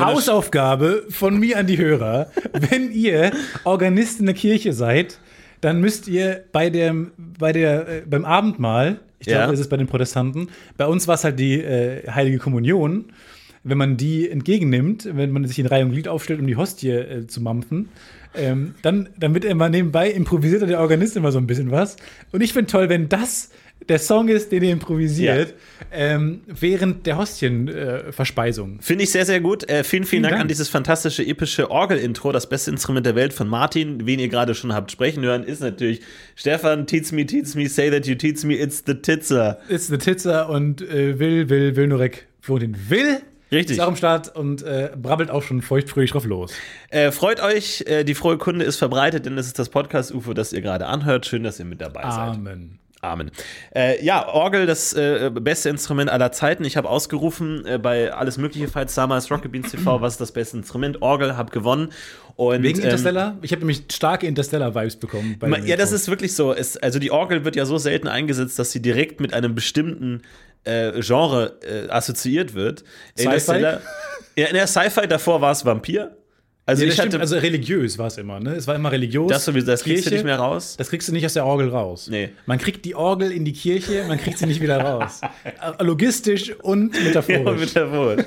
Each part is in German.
Hausaufgabe von mir an die Hörer. Wenn ihr Organist in der Kirche seid, dann müsst ihr bei dem, bei der, äh, beim Abendmahl, ich glaube, Ja. das ist bei den Protestanten, bei uns war es halt die äh, Heilige Kommunion, wenn man die entgegennimmt, wenn man sich in Reihe und Glied aufstellt, um die Hostie äh, zu mampfen, ähm, dann, dann wird immer nebenbei improvisiert der Organist immer so ein bisschen was. Und ich finde toll, wenn das der Song ist, den ihr improvisiert, ähm, während der Hostienverspeisung. Äh. Finde ich sehr, sehr gut. Äh, vielen, vielen Dank, Dank. an dieses fantastische, epische Orgel-Intro, das beste Instrument der Welt von Martin. Wen ihr gerade schon habt sprechen hören, ist natürlich Stefan, teach me, teach me, say that you teach me, it's the Titzer. ist eine Titzer und äh, Will, Will, Wilnorek Florentin Will. Richtig. Ist auch am Start und äh, brabbelt auch schon feuchtfröhlich drauf los. Äh, freut euch, äh, die frohe Kunde ist verbreitet, denn es ist das Podcast-UFO, das ihr gerade anhört. Schön, dass ihr mit dabei seid. Amen. Amen. Äh, ja, Orgel, das äh, beste Instrument aller Zeiten. Ich habe ausgerufen äh, bei alles mögliche Fights damals, Rocket Beans TV, was ist das beste Instrument? Orgel, habe gewonnen. Und, Wegen ähm, Interstellar? Ich habe nämlich starke Interstellar-Vibes bekommen. Ja, das ist wirklich so. Es, also die Orgel wird ja so selten eingesetzt, dass sie direkt mit einem bestimmten äh, Genre äh, assoziiert wird. Sci-Fi? Interstellar- Ja, in der Sci-Fi davor war es Vampir. Also Ja, ich hatte also religiös war es immer, ne? Es war immer religiös. das sowieso, das kriegst du Kirche. nicht mehr raus. Das kriegst du nicht aus der Orgel raus. Nee. Man kriegt die Orgel in die Kirche, man kriegt sie nicht wieder raus. Äh, Logistisch und Ja, metaphorisch. mit der Wut.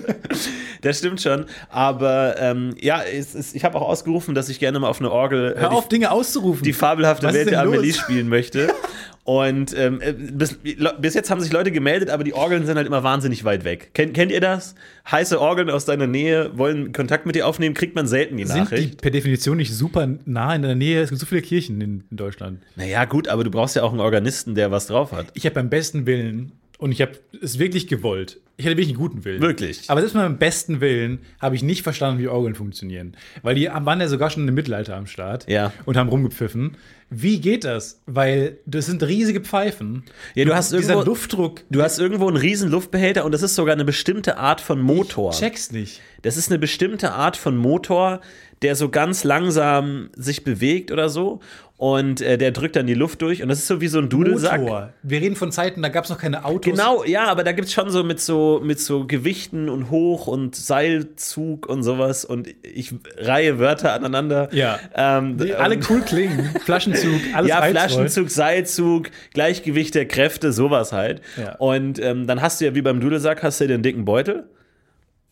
Das stimmt schon. Aber ähm, ja, es ist, ich habe auch ausgerufen, dass ich gerne mal auf eine Orgel äh, Hör die, auf, Dinge auszurufen. die fabelhafte Was Welt der los? Amelie spielen möchte. Und ähm, äh, bis, bis jetzt haben sich Leute gemeldet, aber die Orgeln sind halt immer wahnsinnig weit weg. Kennt, kennt ihr das? Heiße Orgeln aus deiner Nähe wollen Kontakt mit dir aufnehmen, kriegt man selten die Sind die Nachricht. per Definition nicht super nah in der Nähe? Es gibt so viele Kirchen in, in Deutschland. Naja, gut, aber du brauchst ja auch einen Organisten, der was drauf hat. Ich habe beim besten Willen und ich habe es wirklich gewollt. Ich hatte wirklich einen guten Willen. Wirklich? Aber selbst mit meinem besten Willen habe ich nicht verstanden, wie Orgeln funktionieren. Weil die waren ja sogar schon im Mittelalter am Start Ja. und haben rumgepfiffen. Wie geht das? Weil das sind riesige Pfeifen. Ja, du hast Dieser irgendwo- Luftdruck. Du hast irgendwo einen riesen Luftbehälter und das ist sogar eine bestimmte Art von Motor. Check's nicht. Das ist eine bestimmte Art von Motor, der so ganz langsam sich bewegt oder so. Und äh, der drückt dann die Luft durch. Und das ist so wie so ein Dudelsack. Motor. Wir reden von Zeiten, da gab es noch keine Autos. Genau, ja, aber da gibt es schon so mit so mit so Gewichten und Hoch- und Seilzug und sowas. Und ich reihe Wörter aneinander. Ja. Ähm, Die alle ähm, cool klingen. Flaschenzug, alles ja, reizvoll. Flaschenzug, Seilzug, Gleichgewicht der Kräfte, sowas halt. Ja. Und ähm, dann hast du ja wie beim Dudelsack, hast du ja den dicken Beutel.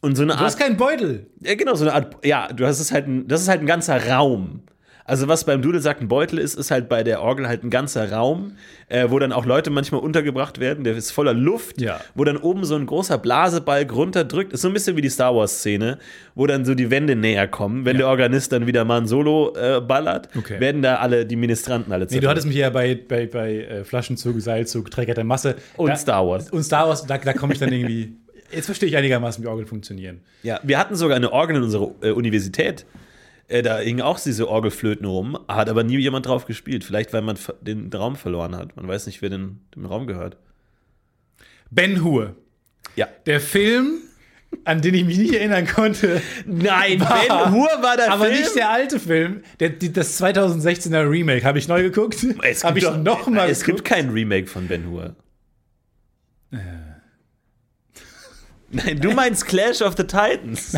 Und so eine Du Art hast keinen Beutel. ja, genau, so eine Art, ja, du hast es halt, ein, das ist halt ein ganzer Raum. Also was beim Dudelsack ein Beutel ist, ist halt bei der Orgel halt ein ganzer Raum, äh, wo dann auch Leute manchmal untergebracht werden, der ist voller Luft, Ja. wo dann oben so ein großer Blasebalg runterdrückt. Ist so ein bisschen wie die Star Wars-Szene, wo dann so die Wände näher kommen. Wenn der Organist dann wieder mal ein Solo äh, ballert, Okay. werden da alle, die Ministranten alle Nee, du hattest mich ja bei, bei, bei äh, Flaschenzug, Seilzug, Träger der Masse. Und da, Star Wars. Und Star Wars, da, da komme ich dann irgendwie. Jetzt verstehe ich einigermaßen, wie Orgeln funktionieren. Ja, wir hatten sogar eine Orgel in unserer äh, Universität. Äh, da hingen auch diese Orgelflöten rum, hat aber nie jemand drauf gespielt. Vielleicht, weil man den Raum verloren hat. Man weiß nicht, wer den, dem Raum gehört. Ben Hur. Ja. Der Film, an den ich mich nicht erinnern konnte. Nein, War- Ben Hur war der Aber Film. nicht der alte Film. Der, die, das 2016er Remake habe ich neu geguckt. es Habe gibt ich doch- noch mal Es gibt geguckt. kein Remake von Ben Hur. Äh. Nein, du meinst Clash of the Titans.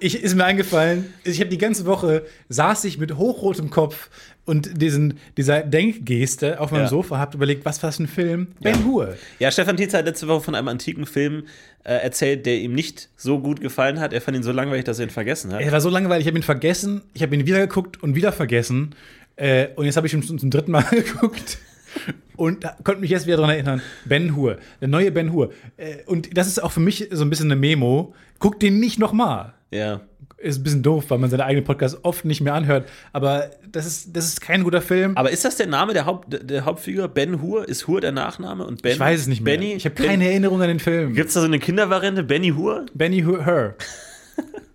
Ich, ist mir eingefallen, ich habe die ganze Woche saß ich mit hochrotem Kopf und diesen, dieser Denkgeste auf meinem Ja. Sofa, habe überlegt, was war ein Film? Ben Hur. Ja, Stefan Tietz hat letzte Woche von einem antiken Film äh, erzählt, der ihm nicht so gut gefallen hat. Er fand ihn so langweilig, dass er ihn vergessen hat. Er war so langweilig, ich habe ihn vergessen, ich habe ihn wieder geguckt und wieder vergessen. Äh, und jetzt habe ich ihn schon zum dritten Mal geguckt. Und da- konnte mich jetzt wieder daran erinnern, Ben Hur, der neue Ben Hur. Äh, und das ist auch für mich so ein bisschen eine Memo. Guck den nicht nochmal. Ja. Ist ein bisschen doof, weil man seine eigenen Podcasts oft nicht mehr anhört. Aber das ist, das ist kein guter Film. Aber ist das der Name der, Haupt, der- Hauptfigur? Ben Hur? Ist Hur der Nachname? Und ben, ich weiß es nicht mehr. Benny? ich habe keine Erinnerung an den Film. Gibt es da so eine Kindervariante? Benny Hur? Benny Hur.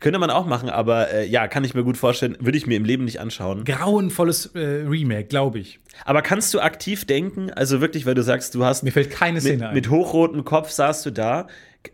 Könnte man auch machen, aber äh, ja, kann ich mir gut vorstellen. Würde ich mir im Leben nicht anschauen. Grauenvolles äh, Remake, glaube ich. Aber kannst du aktiv denken, also wirklich, weil du sagst, du hast Mir fällt keine Szene mit, ein. mit hochrotem Kopf saßt du da.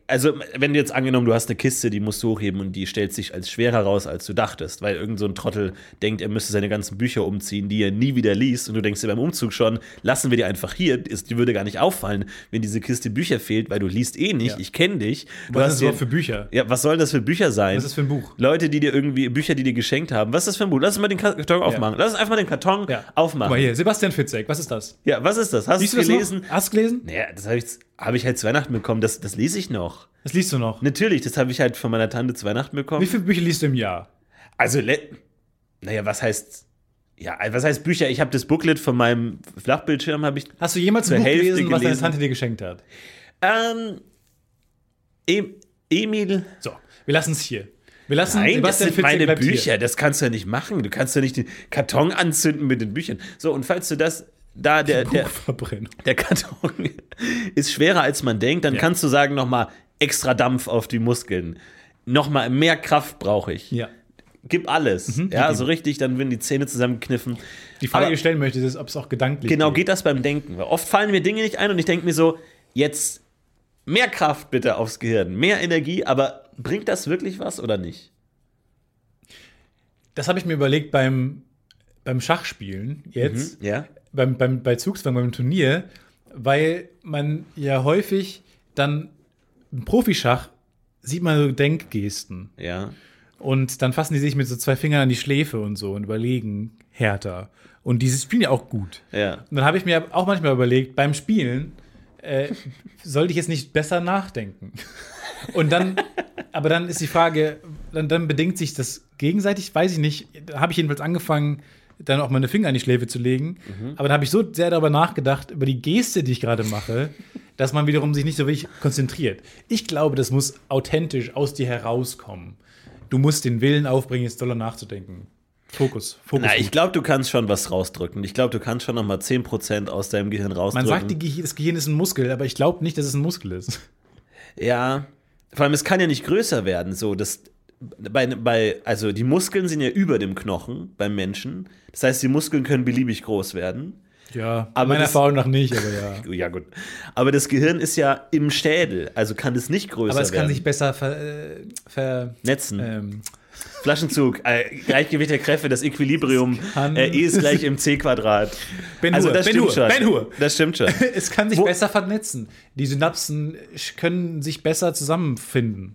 Also wenn du jetzt angenommen, du hast eine Kiste, die musst du hochheben und die stellt sich als schwerer raus, als du dachtest, weil irgend so ein Trottel denkt, er müsste seine ganzen Bücher umziehen, die er nie wieder liest und du denkst dir beim Umzug schon, lassen wir die einfach hier, die würde gar nicht auffallen, wenn diese Kiste Bücher fehlt, weil du liest eh nicht, Ja. ich kenne dich. Du Was hast ist das für Bücher? ja, was sollen das für Bücher sein? Was ist das für ein Buch? Leute, die dir irgendwie, Bücher, die dir geschenkt haben. Was ist das für ein Buch? Lass uns mal den Karton aufmachen. Lass uns einfach mal den Karton Ja. aufmachen. Guck mal hier, Sebastian Fitzek, was ist das? Ja, was ist das? Hast du es gelesen? noch? Hast du gelesen? Naja, das habe ich, hab ich halt zu Weihnachten bekommen. Das, das lese ich noch. Das liest du noch. Natürlich, das habe ich halt von meiner Tante zu Weihnachten bekommen. Wie viele Bücher liest du im Jahr? Also, naja, was heißt. Ja, was heißt Bücher? Ich habe das Booklet von meinem Flachbildschirm, habe ich. Hast du jemals ein Buch Hälfte gelesen, was deine. Tante dir geschenkt hat? Ähm. Em, Emil. So, wir lassen es hier. Wir lassen Nein, das Sebastian sind Fitzek meine bleibt hier. Bücher. Das kannst du ja nicht machen. Du kannst ja nicht den Karton anzünden mit den Büchern. So, und falls du das. Da der, der, der Karton ist schwerer als man denkt, dann Ja. kannst du sagen, nochmal extra Dampf auf die Muskeln. Nochmal mehr Kraft brauche ich. Ja. Gib alles. ja, so richtig, dann werden die Zähne zusammengekniffen. Die Frage, Aber- die ich stellen möchte, ist, ob es auch gedanklich Genau, geht. geht das beim Denken. Weil oft fallen mir Dinge nicht ein und ich denke mir so, jetzt mehr Kraft bitte aufs Gehirn, mehr Energie, aber bringt das wirklich was oder nicht? Das habe ich mir überlegt beim, beim Schachspielen jetzt, Ja. beim, beim, bei Zugzwang, beim Turnier, weil man ja häufig dann im Profischach sieht man so Denkgesten. Ja. Und dann fassen die sich mit so zwei Fingern an die Schläfe und so und überlegen härter. Und die spielen ja auch gut. Ja. Und dann habe ich mir auch manchmal überlegt, beim Spielen äh, sollte ich jetzt nicht besser nachdenken. Und dann, aber dann ist die Frage, dann, dann bedingt sich das gegenseitig, weiß ich nicht. Da habe ich jedenfalls angefangen, dann auch meine Finger an die Schläfe zu legen. Aber dann habe ich so sehr darüber nachgedacht, über die Geste, die ich gerade mache, dass man wiederum sich nicht so wirklich konzentriert. Ich glaube, das muss authentisch aus dir herauskommen. Du musst den Willen aufbringen, jetzt doller nachzudenken. Fokus, Fokus. Na, ich glaube, du kannst schon was rausdrücken. Ich glaube, du kannst schon noch mal 10% aus deinem Gehirn Man rausdrücken. sagt, die, Ge- das Gehirn ist ein Muskel, aber ich glaube nicht, dass es ein Muskel ist. Ja, vor allem es kann ja nicht größer werden. So, das, bei, bei, also die Muskeln sind ja über dem Knochen beim Menschen. Das heißt, die Muskeln können beliebig groß werden. Ja, Aber meiner das- Erfahrung nach nicht, aber ja. Ja, gut. Aber das Gehirn ist ja im Schädel, also kann es nicht größer Aber es kann werden. sich besser ver, äh, ver ähm, Flaschenzug, äh, Gleichgewicht der Kräfte, das Equilibrium, äh, E ist gleich im C-Quadrat. Ben Also das Ben stimmt Hur, schon. Ben Hur. Das stimmt schon. es kann sich Wo- besser vernetzen. Die Synapsen können sich besser zusammenfinden.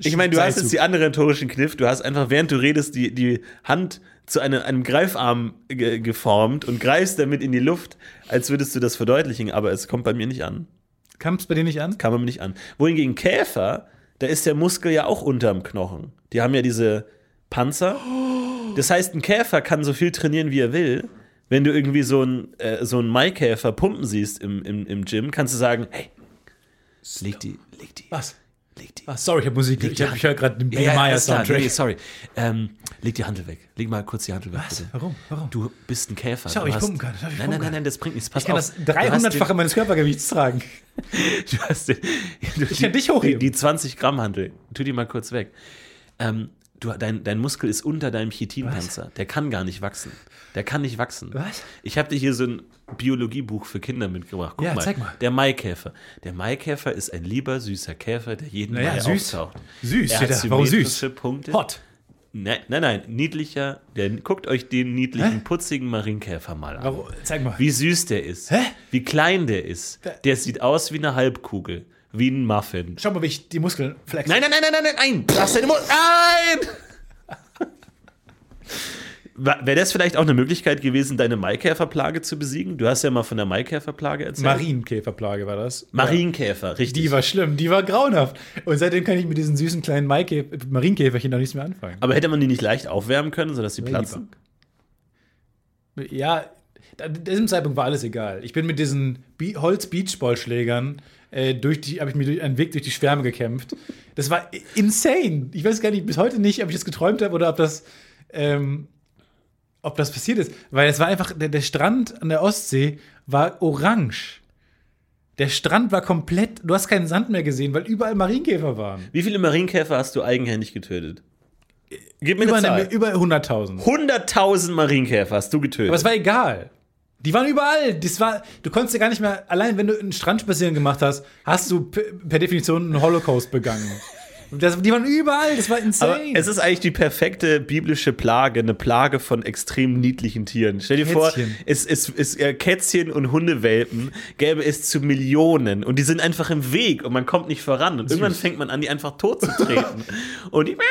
Ich meine, du hast jetzt die andere rhetorischen Kniff. Du hast einfach, während du redest, die, die Hand zu einem, einem Greifarm ge geformt und greifst damit in die Luft, als würdest du das verdeutlichen, aber es kommt bei mir nicht an. Kam es bei dir nicht an? Kam bei mir nicht an. Wohingegen Käfer, da ist der Muskel ja auch unterm Knochen. Die haben ja diese Panzer. Das heißt, ein Käfer kann so viel trainieren, wie er will. Wenn du irgendwie so einen äh, so einen Maikäfer pumpen siehst im, im, im Gym, kannst du sagen, hey, leg die, leg die, Was? Leg die. Ah, sorry, ich habe Musik. Leg Ich, die hab, ich höre gerade den Ja, Meyer. Soundtrack. Nee, sorry. Ähm, leg die Handel weg. Leg mal kurz die Handel weg. Was? Bitte. Warum? Warum? Du bist ein Käfer. Schau, ich hast- pumpen kann. Nein, nein, nein, nein, das bringt nichts. Pass Ich kann auf. das Du hast 300-fache meines Körpergewichts tragen. Du hast den, du, Ich kann dich hochheben. Die, die 20 Gramm Handel. Tu die mal kurz weg. Ähm, du, dein, dein Muskel ist unter deinem Chitinpanzer. Der kann gar nicht wachsen. Der kann nicht wachsen. Was? Ich habe dir hier so ein Biologiebuch für Kinder mitgebracht. Guck Ja, mal. zeig mal. Der Maikäfer. Der Maikäfer ist ein lieber, süßer Käfer, der jeden Naja, Mai süß. auftaucht. Süß, Er hat. Warum süß? Punkte. Hot. Nein, nein, nein, niedlicher. Der, guckt euch den niedlichen, putzigen Marienkäfer mal an. Warum? Zeig mal. Wie süß der ist. Hä? Wie klein der ist. Der sieht aus wie eine Halbkugel. Wie ein Muffin. Schau mal, wie ich die Muskeln flex. Nein, nein, nein, nein, nein, nein, nein. Lass deine Mund. Nein! Wäre das vielleicht auch eine Möglichkeit gewesen, deine Maikäferplage zu besiegen? Du hast ja mal von der Maikäferplage erzählt. Marienkäferplage war das. Marienkäfer, richtig. Die war schlimm, die war grauenhaft. Und seitdem kann ich mit diesen süßen kleinen Maikä Marienkäferchen noch nichts mehr anfangen. Aber hätte man die nicht leicht aufwärmen können, sodass sie platzen? Ja, in diesem Zeitpunkt war alles egal. Ich bin mit diesen Holz-Beachballschlägern äh, durch die, habe ich mir durch, einen Weg durch die Schwärme gekämpft. Das war insane. Ich weiß gar nicht, bis heute nicht, ob ich das geträumt habe oder ob das, ähm, ob das passiert ist. Weil es war einfach, der, der Strand an der Ostsee war orange. Der Strand war komplett, du hast keinen Sand mehr gesehen, weil überall Marienkäfer waren. Wie viele Marienkäfer hast du eigenhändig getötet? Gib mir Über, eine eine, Zahl. über 100.000. 100.000 Marienkäfer hast du getötet. Aber es war egal. Die waren überall. Das war, du konntest ja gar nicht mehr, allein wenn du einen Strandspaziergang gemacht hast, hast du per, Definition einen Holocaust begangen. Das, die waren überall, das war Aber insane. es ist eigentlich die perfekte biblische Plage, eine Plage von extrem niedlichen Tieren. Stell dir vor, Kätzchen. es, es, es, äh, Kätzchen und Hundewelpen gäbe es zu Millionen und die sind einfach im Weg und man kommt nicht voran. Und irgendwann fängt man an, die einfach tot zu treten. und die miau,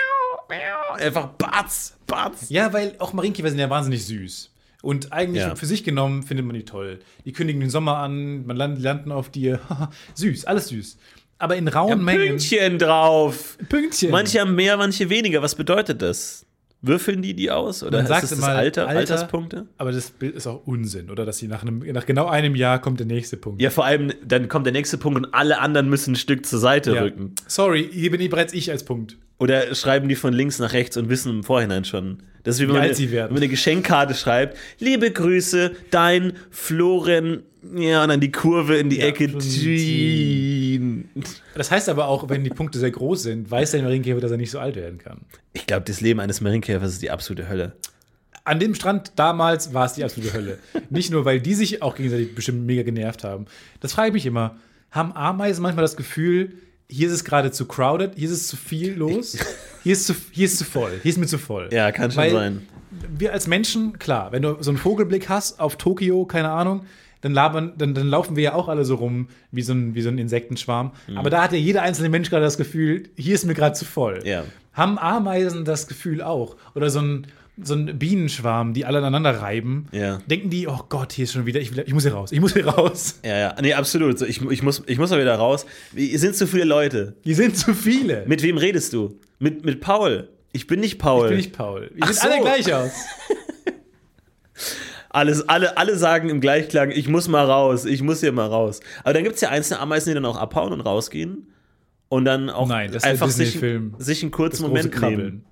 miau, einfach batz, batz. ja, weil auch Marienkäfer sind ja wahnsinnig süß. Und eigentlich Ja. für sich genommen findet man die toll. Die kündigen den Sommer an, man land, landen auf dir. süß, alles süß. Aber in rauen Mengen. Pünktchen drauf. Pünktchen. Manche haben mehr, manche weniger. Was bedeutet das? Würfeln die die aus? Oder Man ist sagt das das immer Alter, Alter. Alterspunkte? Aber das Bild ist auch Unsinn, oder? Dass sie nach, einem, nach genau einem Jahr kommt der nächste Punkt. Ja, vor allem, dann kommt der nächste Punkt und alle anderen müssen ein Stück zur Seite Ja. rücken. Sorry, hier bin ich bereits ich als Punkt. Oder schreiben die von links nach rechts und wissen im Vorhinein schon. Das ist wie wenn Wie man, eine, sie werden. wenn man eine Geschenkkarte schreibt. Liebe Grüße, dein Floren. Ja, und dann die Kurve in die Ja, Ecke. Florentin. Das heißt aber auch, wenn die Punkte sehr groß sind, weiß der Marienkäfer, dass er nicht so alt werden kann. Ich glaube, das Leben eines Marienkäfers ist die absolute Hölle. An dem Strand damals war es die absolute Hölle. Nicht nur, weil die sich auch gegenseitig bestimmt mega genervt haben. Das frage ich mich immer. Haben Ameisen manchmal das Gefühl, hier ist es gerade zu crowded, hier ist es zu viel los, hier ist, zu, hier ist zu voll, hier ist mir zu voll. Ja, kann schon Weil sein. Wir als Menschen, klar, wenn du so einen Vogelblick hast auf Tokio, keine Ahnung, dann, labern, dann, dann laufen wir ja auch alle so rum wie so ein, wie so ein Insektenschwarm. Mhm. Aber da hat ja jeder einzelne Mensch gerade das Gefühl, hier ist mir gerade zu voll. Ja. Haben Ameisen das Gefühl auch? Oder so ein, so ein Bienenschwarm, die alle aneinander reiben? Ja. Denken die, oh Gott, hier ist schon wieder, ich, will, ich muss hier raus, ich muss hier raus. Ja, ja. Nee, absolut. So, ich, ich, muss, ich muss mal wieder raus. Wie- Sind zu viele Leute? Hier sind zu viele. Mit wem redest du? Mit, mit Paul. Ich bin nicht Paul. ich bin nicht Paul. Wir sehen so. alle gleich aus. Alles, alle, alle sagen im Gleichklang, ich muss mal raus, ich muss hier mal raus. Aber dann gibt es ja einzelne Ameisen, die dann auch abhauen und rausgehen. Und dann auch Nein, einfach sich, sich einen kurzen Das Moment nehmen. Krabbeln.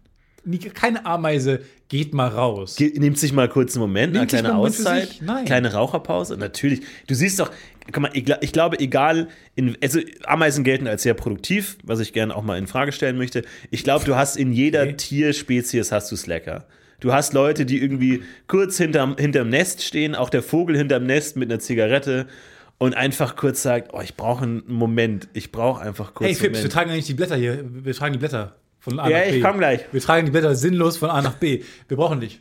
Nie- Keine Ameise geht mal raus. Ge- Nimmt sich mal kurz einen Moment, eine Nimmt sich kleine Moment Auszeit? Nein. kleine Raucherpause. Natürlich. Du siehst doch, guck mal, ich, ich glaube, egal, in, also Ameisen gelten als sehr produktiv, was ich gerne auch mal in Frage stellen möchte. Ich glaube, du hast in jeder Okay. Tierspezies hast du Slacker. Du hast Leute, die irgendwie kurz hinterm, hinterm Nest stehen, auch der Vogel hinterm Nest mit einer Zigarette und einfach kurz sagt, oh, ich brauche einen Moment, ich brauche einfach kurz Hey Fips, wir tragen eigentlich die Blätter hier. Wir tragen die Blätter von A Ja, nach B. ich komm gleich. Wir tragen die Blätter sinnlos von A nach B. Wir brauchen dich.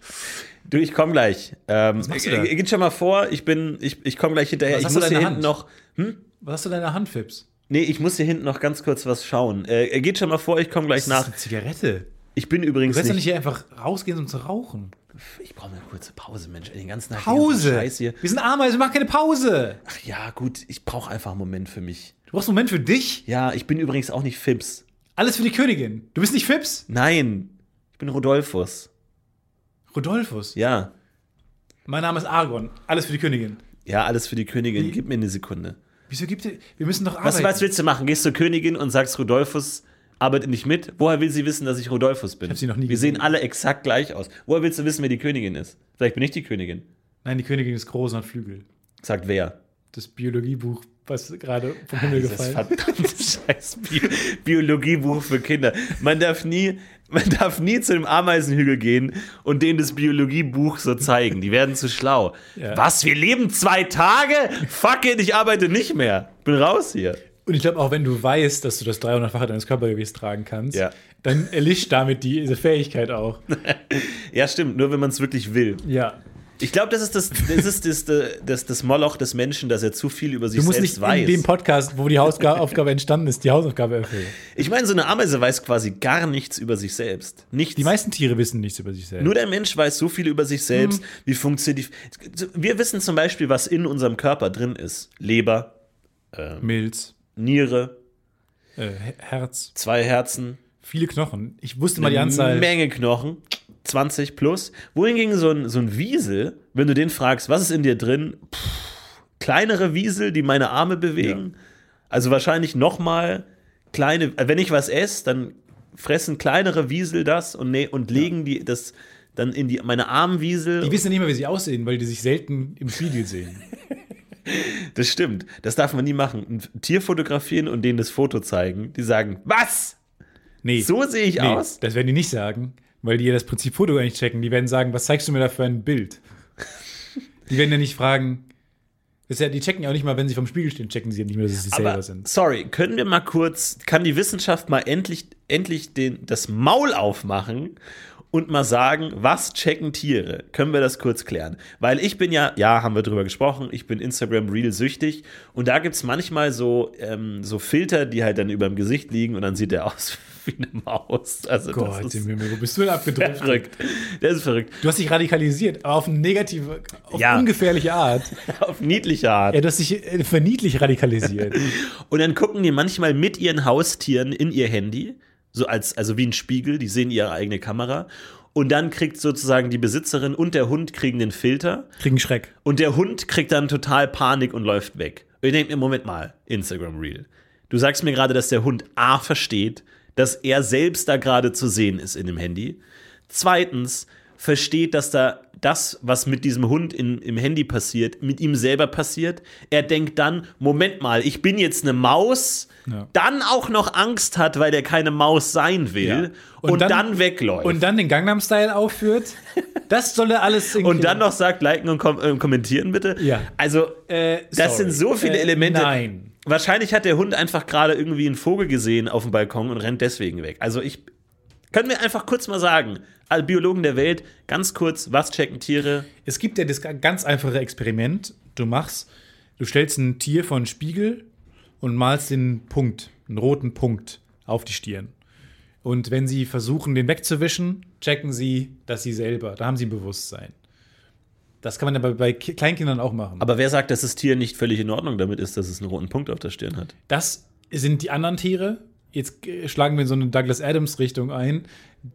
Du, ich komme gleich. Ähm, machst du da? äh, geht schon mal vor, ich bin, ich, ich komme gleich hinterher. Was ich hast du muss hier der hinten Hand? noch. Was hast du in der Hand, Fips? Nee, ich muss hier hinten noch ganz kurz was schauen. Äh, er geht schon mal vor, ich komme gleich Das ist nach. eine Zigarette. Ich bin Du übrigens kannst doch nicht nicht. hier einfach rausgehen, um zu rauchen. Ich brauche eine kurze Pause, Mensch. Den ganzen Tag den ganzen Pause! Scheiß hier. Wir sind Ameisen, wir machen keine Pause. Ach ja, gut, ich brauche einfach einen Moment für mich. Du brauchst einen Moment für dich. Ja, ich bin übrigens auch nicht Fips. Alles für die Königin. Du bist nicht Fips? Nein, ich bin Rodolphus. Rodolphus. Ja. Mein Name ist Argon. Alles für die Königin. Ja, alles für die Königin. Wie- Gib mir eine Sekunde. Wieso gibt ihr. Wir müssen doch Was, arbeiten. was willst du machen? Gehst zur Königin und sagst, Rodolphus arbeitet nicht mit? Woher will sie wissen, dass ich Rodolphus bin? Ich hab sie noch nie Wir gesehen. sehen alle exakt gleich aus. Woher willst du wissen, wer die Königin ist? Vielleicht bin ich die Königin. Nein, die Königin ist groß und hat Flügel. Sagt wer? Das Biologiebuch, was gerade vom Himmel Das gefallen verdammte scheiß Bi Biologiebuch für Kinder. Man darf nie, man darf nie zu dem Ameisenhügel gehen und denen das Biologiebuch so zeigen. Die werden zu schlau. Ja. Was? Wir leben zwei Tage? Fuck it, ich arbeite nicht mehr. Bin raus hier. Und ich glaube auch, wenn du weißt, dass du das 300-fache deines Körpergewichts tragen kannst, Ja. dann erlischt damit diese Fähigkeit auch. Ja, stimmt, nur wenn man es wirklich will. Ja. Ich glaube, das ist das, das, ist das, das, das Moloch des Menschen, dass er zu viel über sich Du musst selbst nicht weiß. in dem Podcast, wo die Hausaufgabe entstanden ist, die Hausaufgabe erfüllen. ich meine, so eine Ameise weiß quasi gar nichts über sich selbst. Nichts. Die meisten Tiere wissen nichts über sich selbst. Nur der Mensch weiß so viel über sich selbst, wie funktioniert die. Wir wissen zum Beispiel, was in unserem Körper drin ist: Leber, Milz, Niere, äh, Herz, zwei Herzen, viele Knochen. Ich wusste mal die eine Anzahl. Menge Knochen, 20 plus. Wohingegen so ein, so ein Wiesel, wenn du den fragst, was ist in dir drin? Pff, kleinere Wiesel, die meine Arme bewegen. Also wahrscheinlich noch mal kleine. Wenn ich was esse, dann fressen kleinere Wiesel das und, ne, und legen die das dann in die, meine Armwiesel. Die wissen ja nicht mehr, wie sie aussehen, weil die sich selten im Spiegel sehen. Das stimmt. Das darf man nie machen. Ein Tier fotografieren und denen das Foto zeigen. Die sagen, was? Nee. So sehe ich nee, aus? Das werden die nicht sagen, weil die ja das Prinzip Foto gar nicht checken. Die werden sagen, was zeigst du mir da für ein Bild? Die werden ja nicht fragen. Ja, die checken ja auch nicht mal, wenn sie vom Spiegel stehen, checken sie ja nicht mehr, dass sie selber Aber, sind. sorry, können wir mal kurz, kann die Wissenschaft mal endlich, endlich den, das Maul aufmachen und mal sagen, was checken Tiere? Können wir das kurz klären? Weil ich bin ja, ja, haben wir drüber gesprochen, ich bin Instagram Real süchtig und da gibt es manchmal so, ähm, so Filter, die halt dann über dem Gesicht liegen und dann sieht der aus wie eine Maus. Also Gott, das ist im Himmel, wo bist du denn abgedrückt? verrückt. Der ist verrückt. Du hast dich radikalisiert, aber auf eine negative, auf Ja. ungefährliche Art. Auf niedliche Art. Ja, du hast dich äh, verniedlich radikalisiert. Und dann gucken die manchmal mit ihren Haustieren in ihr Handy, so als, also wie ein Spiegel, die sehen ihre eigene Kamera. Und dann kriegt sozusagen die Besitzerin und der Hund kriegen den Filter. Kriegen Schreck. Und der Hund kriegt dann total Panik und läuft weg. Und ich denke mir, Moment mal, Instagram Reel. Du sagst mir gerade, dass der Hund A versteht, dass er selbst da gerade zu sehen ist in dem Handy. Zweitens versteht, dass da das, was mit diesem Hund in, im Handy passiert, mit ihm selber passiert. Er denkt dann, Moment mal, ich bin jetzt eine Maus, Ja. dann auch noch Angst hat, weil er keine Maus sein will Ja. und, dann, wegläuft. Und dann den Gangnam-Style aufführt. Das soll er alles irgendwie. Und dann noch sagt, liken und kom äh, kommentieren bitte. Ja. Also, Äh, das sorry. sind so viele Äh, Elemente. Nein. Wahrscheinlich hat der Hund einfach gerade irgendwie einen Vogel gesehen auf dem Balkon und rennt deswegen weg. Also ich. Können wir einfach kurz mal sagen, alle Biologen der Welt, ganz kurz, was checken Tiere? Es gibt ja das ganz einfache Experiment. Du machst, du stellst ein Tier vor einen Spiegel und malst den Punkt, einen roten Punkt auf die Stirn. Und wenn sie versuchen, den wegzuwischen, checken sie, dass sie selber, da haben sie ein Bewusstsein. Das kann man aber bei Ki- Kleinkindern auch machen. Aber wer sagt, dass das Tier nicht völlig in Ordnung damit ist, dass es einen roten Punkt auf der Stirn hat? Das sind die anderen Tiere. Jetzt äh, schlagen wir in so eine Douglas Adams-Richtung ein.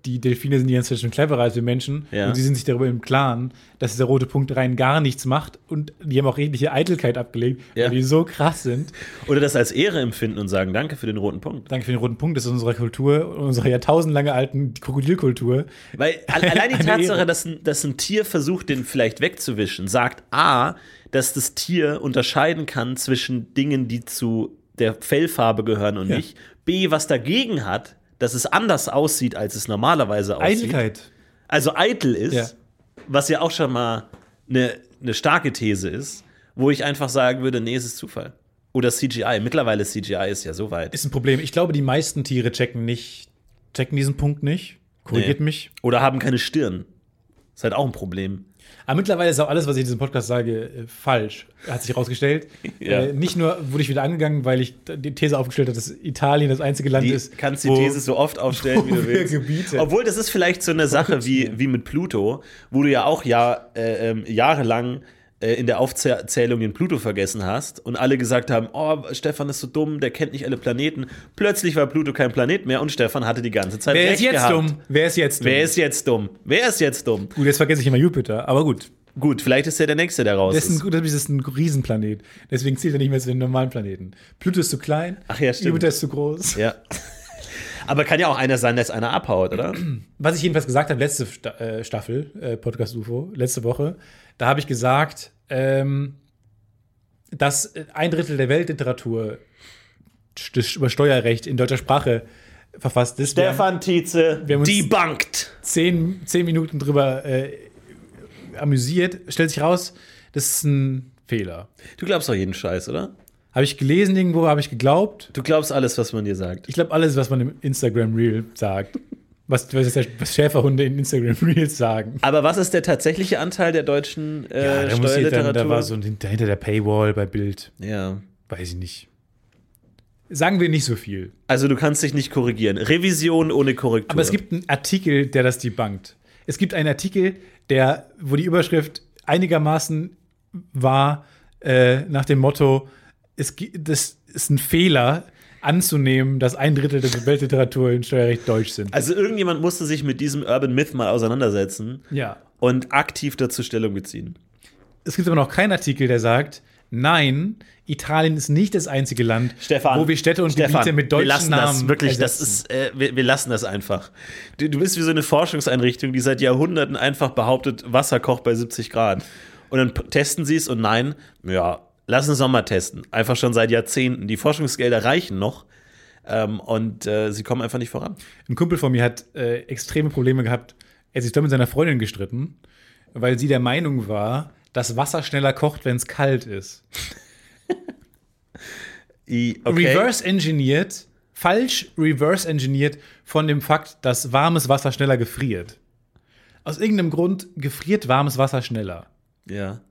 Die Delfine sind Zeit schon cleverer als wir Menschen. Ja. Und sie sind sich darüber im Klaren, dass dieser rote Punkt rein gar nichts macht. Und die haben auch redliche Eitelkeit abgelegt, Ja. weil die so krass sind. Oder das als Ehre empfinden und sagen, danke für den roten Punkt. Danke für den roten Punkt. Das ist unsere Kultur, unsere jahrtausendlange alten Krokodilkultur. Weil al- allein die Tatsache, dass ein, dass ein Tier versucht, den vielleicht wegzuwischen, sagt A, dass das Tier unterscheiden kann zwischen Dingen, die zu der Fellfarbe gehören und Ja. nicht. B, was dagegen hat, dass es anders aussieht, als es normalerweise aussieht. Eitelkeit. Also eitel ist, Ja. was ja auch schon mal eine, eine starke These ist, wo ich einfach sagen würde, nee, es ist Zufall. Oder CGI. Mittlerweile CGI ist ja so weit. Ist ein Problem. Ich glaube, die meisten Tiere checken nicht, checken diesen Punkt nicht. Korrigiert Nee. mich. Oder haben keine Stirn. Ist halt auch ein Problem. Aber mittlerweile ist auch alles, was ich in diesem Podcast sage, äh, falsch, hat sich herausgestellt. Ja. Äh, nicht nur wurde ich wieder angegangen, weil ich die These aufgestellt habe, dass Italien das einzige Land Die ist. kannst die These so oft aufstellen, wie du willst. Gebiete- Obwohl, das ist vielleicht so eine Sache wie, wie mit Pluto, wo du ja auch ja, äh, ähm, jahrelang äh, in der Aufzählung den Pluto vergessen hast und alle gesagt haben, oh, Stefan ist so dumm, der kennt nicht alle Planeten. Plötzlich war Pluto kein Planet mehr und Stefan hatte die ganze Zeit Wer recht ist jetzt gehabt. dumm? Wer ist jetzt dumm? Wer ist jetzt dumm? Wer ist jetzt dumm? gut, jetzt vergesse ich immer Jupiter, aber gut. Gut, vielleicht ist er der Nächste, der raus Das ist ein, das ist ein Riesenplanet. Deswegen zählt er nicht mehr zu den normalen Planeten. Pluto ist zu klein, Ach ja, stimmt. Jupiter ist zu groß. Ja. Aber kann ja auch einer sein, dass einer abhaut, oder? Was ich jedenfalls gesagt habe, letzte äh, Staffel, äh, Podcast UFO, letzte Woche, da habe ich gesagt, ähm, dass ein Drittel der Weltliteratur über Steuerrecht in deutscher Sprache verfasst ist. Stefan Tietze, wir haben uns- debunked. zehn, zehn Minuten drüber äh, amüsiert. Stellt sich raus, das ist ein Fehler. Du glaubst doch jeden Scheiß, oder? Habe ich gelesen irgendwo, habe ich geglaubt. Du glaubst alles, was man dir sagt. Ich glaube alles, was man im Instagram Reel sagt. Was, was, der, was Schäferhunde in Instagram Reels sagen. Aber was ist der tatsächliche Anteil der deutschen äh, da, muss ich dann, Steuerliteratur? da war so ein, dahinter der Paywall bei Bild. ja. Weiß ich nicht. Sagen wir nicht so viel. Also du kannst dich nicht korrigieren. Revision ohne Korrektur. Aber es gibt einen Artikel, der das debunkt. Es gibt einen Artikel, der, wo die Überschrift einigermaßen war, äh, nach dem Motto, es, das ist ein Fehler anzunehmen, dass ein Drittel der Weltliteratur in Steuerrecht deutsch sind. Also irgendjemand musste sich mit diesem Urban Myth mal auseinandersetzen Ja. und aktiv dazu Stellung beziehen. Es gibt aber noch keinen Artikel, der sagt, nein, Italien ist nicht das einzige Land, Stefan, wo wir Städte und Stefan, Gebiete mit deutschen wir lassen Namen das wirklich, ersetzen. das ist, äh, wir, wir lassen das einfach. Du, du bist wie so eine Forschungseinrichtung, die seit Jahrhunderten einfach behauptet, Wasser kocht bei 70 Grad. Und dann testen sie es und nein, ja, lass uns noch mal testen. Einfach schon seit Jahrzehnten. Die Forschungsgelder reichen noch ähm, und äh, sie kommen einfach nicht voran. Ein Kumpel von mir hat äh, extreme Probleme gehabt. Er hat sich da mit seiner Freundin gestritten, weil sie der Meinung war, dass Wasser schneller kocht, wenn es kalt ist. I, okay. Reverse engineert, falsch reverse engineert von dem Fakt, dass warmes Wasser schneller gefriert. Aus irgendeinem Grund gefriert warmes Wasser schneller. Ja.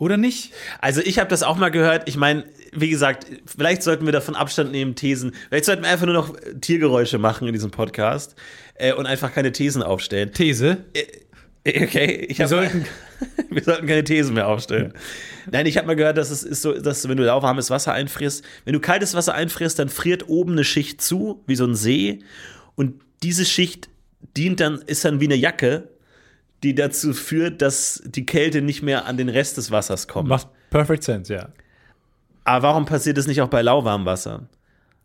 Oder nicht? Also ich habe das auch mal gehört. Ich meine, wie gesagt, vielleicht sollten wir davon Abstand nehmen, Thesen. Vielleicht sollten wir einfach nur noch Tiergeräusche machen in diesem Podcast äh, und einfach keine Thesen aufstellen. These. Äh, Okay, ich Wir sollten, wir sollten keine Thesen mehr aufstellen. Nein, ich habe mal gehört, dass es ist so, dass wenn du lauwarmes Wasser einfrierst, wenn du kaltes Wasser einfrierst, dann friert oben eine Schicht zu, wie so ein See, und diese Schicht dient dann ist dann wie eine Jacke, die dazu führt, dass die Kälte nicht mehr an den Rest des Wassers kommt. macht perfect sense, ja. Aber warum passiert das nicht auch bei lauwarmem Wasser?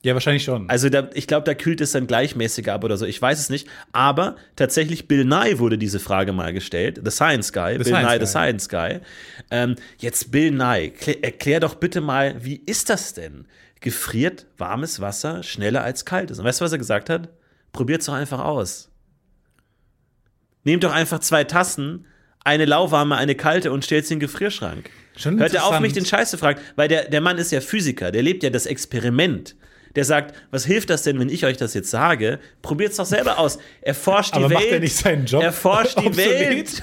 Ja, wahrscheinlich schon. Also da, ich glaube, da kühlt es dann gleichmäßiger ab oder so. Ich weiß es nicht. Aber tatsächlich, Bill Nye wurde diese Frage mal gestellt. The Science Guy. Bill Science Nye, Guy. The Science Guy. Ähm, jetzt Bill Nye, klär, erklär doch bitte mal, wie ist das denn? Gefriert warmes Wasser schneller als kaltes? Und weißt du, was er gesagt hat? Probiert's doch einfach aus. Nehmt doch einfach zwei Tassen, eine lauwarme, eine kalte und stellt sie in den Gefrierschrank. Schon Hört er auf, mich den Scheiß zu fragen, weil der, der Mann ist ja Physiker, der lebt ja das Experiment. Der sagt, was hilft das denn, wenn ich euch das jetzt sage? Probiert's doch selber aus. Erforscht die Aber Welt. macht er nicht seinen Job Erforscht die? Welt.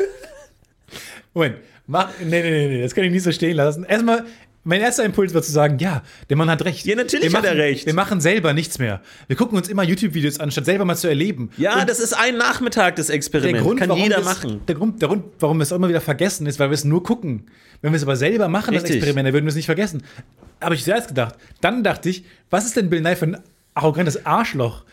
Moment, mach, nee, nee, nee, das kann ich nicht so stehen lassen. Erstmal, mein erster Impuls war zu sagen, ja, der Mann hat recht. Ja, natürlich wir hat er machen, recht. Wir machen selber nichts mehr. Wir gucken uns immer YouTube-Videos an, statt selber mal zu erleben. Ja, Und das ist ein Nachmittag des der Experiments. Grund, Kann jeder wir's- machen. Der Grund, der Grund, warum wir es auch immer wieder vergessen, ist, weil wir es nur gucken. Wenn wir es aber selber machen, das Richtig. Experiment, dann würden wir es nicht vergessen. Aber ich zuerst gedacht. Dann dachte ich, was ist denn Bill Nye für ein arrogantes Arschloch?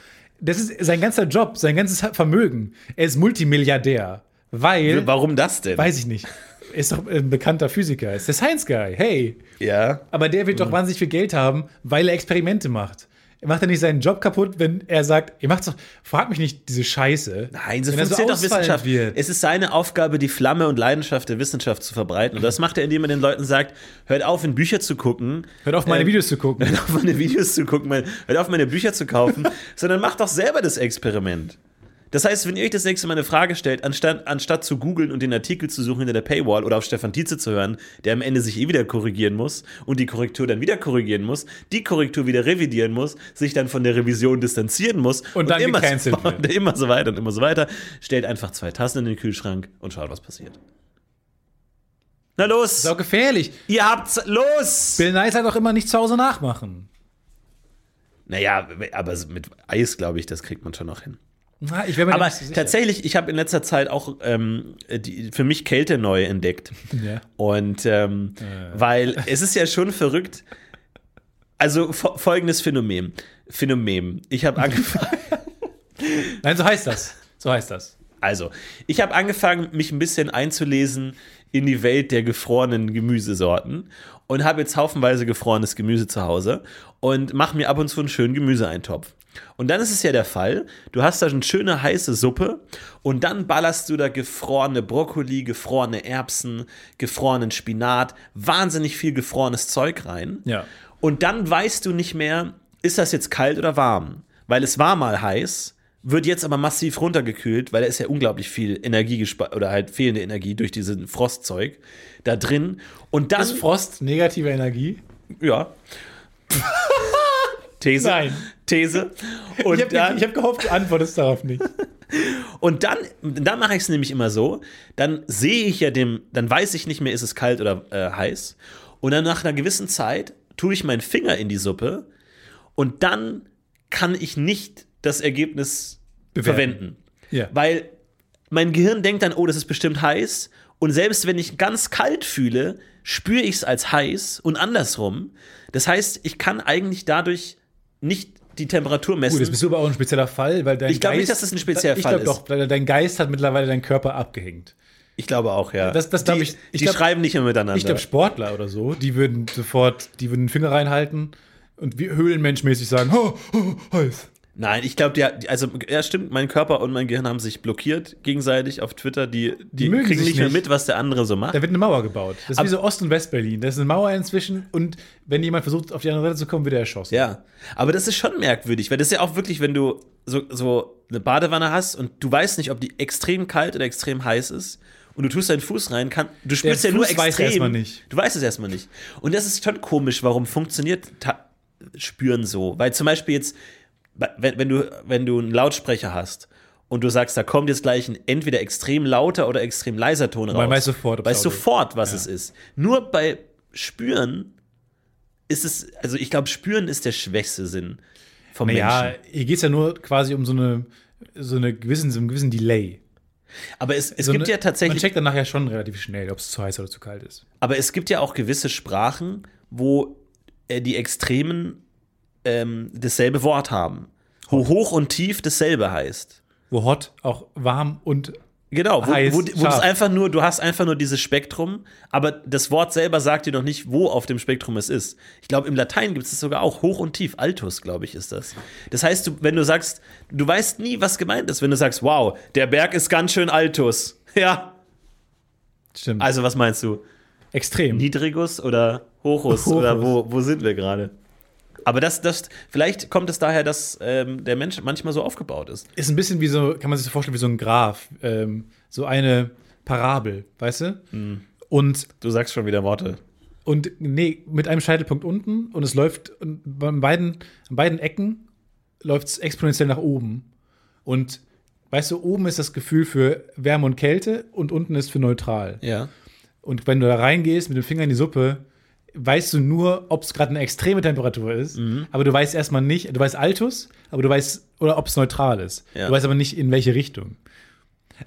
Das ist sein ganzer Job, sein ganzes Vermögen. Er ist Multimilliardär. Weil, Warum das denn? weiß ich nicht, ist doch ein bekannter Physiker, er ist der Science Guy. Hey, ja. aber der wird Mhm. doch wahnsinnig viel Geld haben, weil er Experimente macht. Er macht ja nicht seinen Job kaputt, wenn er sagt, ihr macht's doch, fragt mich nicht diese Scheiße. Nein, so er funktioniert doch Wissenschaft. Wird. Es ist seine Aufgabe, die Flamme und Leidenschaft der Wissenschaft zu verbreiten. Und das macht er, indem er den Leuten sagt, hört auf, in Bücher zu gucken. Hört auf, meine Ähm, Videos zu gucken. Hört auf, meine Videos zu gucken, hört auf, meine Bücher zu kaufen, sondern macht doch selber das Experiment. Das heißt, wenn ihr euch das nächste Mal eine Frage stellt, anstatt, anstatt zu googeln und den Artikel zu suchen hinter der Paywall oder auf Stefan Tietze zu hören, der am Ende sich eh wieder korrigieren muss und die Korrektur dann wieder korrigieren muss, die Korrektur wieder revidieren muss, sich dann von der Revision distanzieren muss Und dann immer, so, und immer so weiter und immer so weiter, stellt einfach zwei Tassen in den Kühlschrank und schaut, was passiert. Na los! ist auch gefährlich. Ihr habt's los! Bill Nye sagt auch immer nicht zu Hause nachmachen. Naja, aber mit Eis, glaube ich, das kriegt man schon noch hin. Na, ich Aber nicht tatsächlich, ich habe in letzter Zeit auch ähm, die, für mich Kälte neu entdeckt. Ja. Und ähm, weil es ist ja schon verrückt. Also fo folgendes Phänomen. Phänomen. Ich habe angefangen. Nein, so heißt das. So heißt das. Also, ich habe angefangen, mich ein bisschen einzulesen in die Welt der gefrorenen Gemüsesorten und habe jetzt haufenweise gefrorenes Gemüse zu Hause und mache mir ab und zu einen schönen Gemüseeintopf. Und dann ist es ja der Fall, du hast da eine schöne heiße Suppe und dann ballerst du da gefrorene Brokkoli, gefrorene Erbsen, gefrorenen Spinat, wahnsinnig viel gefrorenes Zeug rein. Ja. Und dann weißt du nicht mehr, ist das jetzt kalt oder warm? Weil es war mal heiß, wird jetzt aber massiv runtergekühlt, weil da ist ja unglaublich viel Energie gespart oder halt fehlende Energie durch diesen Frostzeug da drin. Und dann, Ist Frost negative Energie? ja. These. Nein. These. Und ich habe hab gehofft, du antwortest darauf nicht. Und dann, dann mache ich es nämlich immer so, dann sehe ich ja dem, dann weiß ich nicht mehr, ist es kalt oder äh, heiß. Und dann nach einer gewissen Zeit tue ich meinen Finger in die Suppe und dann kann ich nicht das Ergebnis Bewerten. verwenden. Ja. Weil mein Gehirn denkt dann, oh, das ist bestimmt heiß. Und selbst wenn ich ganz kalt fühle, spüre ich es als heiß und andersrum. Das heißt, ich kann eigentlich dadurch nicht die Temperatur messen. Gut, jetzt bist du aber auch ein spezieller Fall, weil dein Ich glaube nicht, dass das ein spezieller ich Fall glaub doch, weil dein Geist hat mittlerweile deinen Körper abgehängt. ich glaube auch, ja. Das- das die, ich- ich die glaub- schreiben nicht mehr miteinander. Ich glaube, Sportler oder so, die würden sofort, die würden den Finger reinhalten und wie höhlenmenschmäßig sagen, oh, oh, heiß. Nein, ich glaube, der, also ja, stimmt, mein Körper und mein Gehirn haben sich blockiert gegenseitig auf Twitter. Die, die, mögen kriegen nicht mehr mit, was der andere so macht. Da wird eine Mauer gebaut. Das ist Aber- wie so Ost- und West-Berlin. Da ist eine Mauer inzwischen und wenn jemand versucht, auf die andere Seite zu kommen, wird er erschossen. Ja, aber das ist schon merkwürdig, weil das ist ja auch wirklich, wenn du so, so eine Badewanne hast und du weißt nicht, ob die extrem kalt oder extrem heiß ist und du tust deinen Fuß rein, kann, du spürst ja nur Fuß weiß extrem. erstmal nicht. Du weißt es erstmal nicht. Und das ist schon komisch, warum funktioniert Spüren so? Weil zum Beispiel jetzt, wenn, wenn, du, wenn du einen Lautsprecher hast und du sagst, da kommt jetzt gleich ein entweder extrem lauter oder extrem leiser Ton raus. Man weiß sofort, Weiß sofort, was es ist. Nur bei Spüren ist es, also ich glaube, Spüren ist der schwächste Sinn vom Naja, Menschen. hier geht es ja nur quasi um so eine, so eine gewissen, so einen gewissen Delay. Aber es, es so gibt eine, ja tatsächlich Man checkt dann nachher schon relativ schnell, ob es zu heiß oder zu kalt ist. Aber es gibt ja auch gewisse Sprachen, wo äh, die Extremen ähm, dasselbe Wort haben. Wo hoch und tief dasselbe heißt. Wo hot auch warm und Genau, wo, Heiß, wo, wo das einfach nur, du hast einfach nur dieses Spektrum, aber das Wort selber sagt dir noch nicht, wo auf dem Spektrum es ist. Ich glaube, im Latein gibt es sogar auch hoch und tief. Altus, glaube ich, ist das. Das heißt, du, wenn du sagst, du weißt nie, was gemeint ist, wenn du sagst, wow, der Berg ist ganz schön Altus. Ja. stimmt. Also, was meinst du? extrem. Niedrigus oder Hochus, Hochus. oder wo, wo sind wir gerade? Aber das, das, vielleicht kommt es daher, dass ähm, der Mensch manchmal so aufgebaut ist. Ist ein bisschen wie so, kann man sich so vorstellen, wie so ein Graph. Ähm, so eine Parabel, weißt du? Mhm. Und, Du sagst schon wieder Worte. und nee, mit einem Scheitelpunkt unten und es läuft an beiden, an beiden Ecken läuft es exponentiell nach oben. Und weißt du, oben ist das Gefühl für Wärme und Kälte und unten ist für neutral. Ja. Und wenn du da reingehst mit dem Finger in die Suppe, weißt du nur, ob es gerade eine extreme Temperatur ist, Mhm. aber du weißt erstmal nicht, du weißt Altus, aber du weißt, oder ob es neutral ist. Ja. Du weißt aber nicht, in welche Richtung.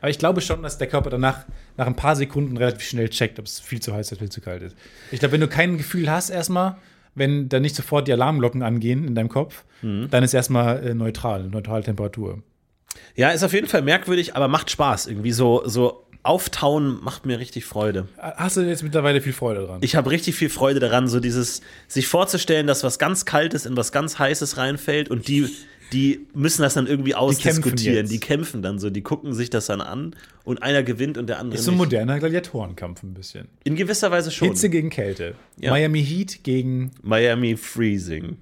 Aber ich glaube schon, dass der Körper danach nach ein paar Sekunden relativ schnell checkt, ob es viel zu heiß oder viel zu kalt ist. Ich glaube, wenn du kein Gefühl hast erstmal, wenn da nicht sofort die Alarmglocken angehen in deinem Kopf, Mhm. dann ist erstmal äh, neutral, neutrale Temperatur. Ja, ist auf jeden Fall merkwürdig, aber macht Spaß. Irgendwie so, so auftauen macht mir richtig Freude. Hast du jetzt mittlerweile viel Freude dran? Ich habe richtig viel Freude daran, so dieses, sich vorzustellen, dass was ganz Kaltes in was ganz Heißes reinfällt und die, die müssen das dann irgendwie ausdiskutieren. jetzt. Die kämpfen dann so, die gucken sich das dann an und einer gewinnt und der andere ist so ein nicht. moderner Gladiatorenkampf ein bisschen. In gewisser Weise schon. Hitze gegen Kälte. Ja. Miami Heat gegen Miami Freezing.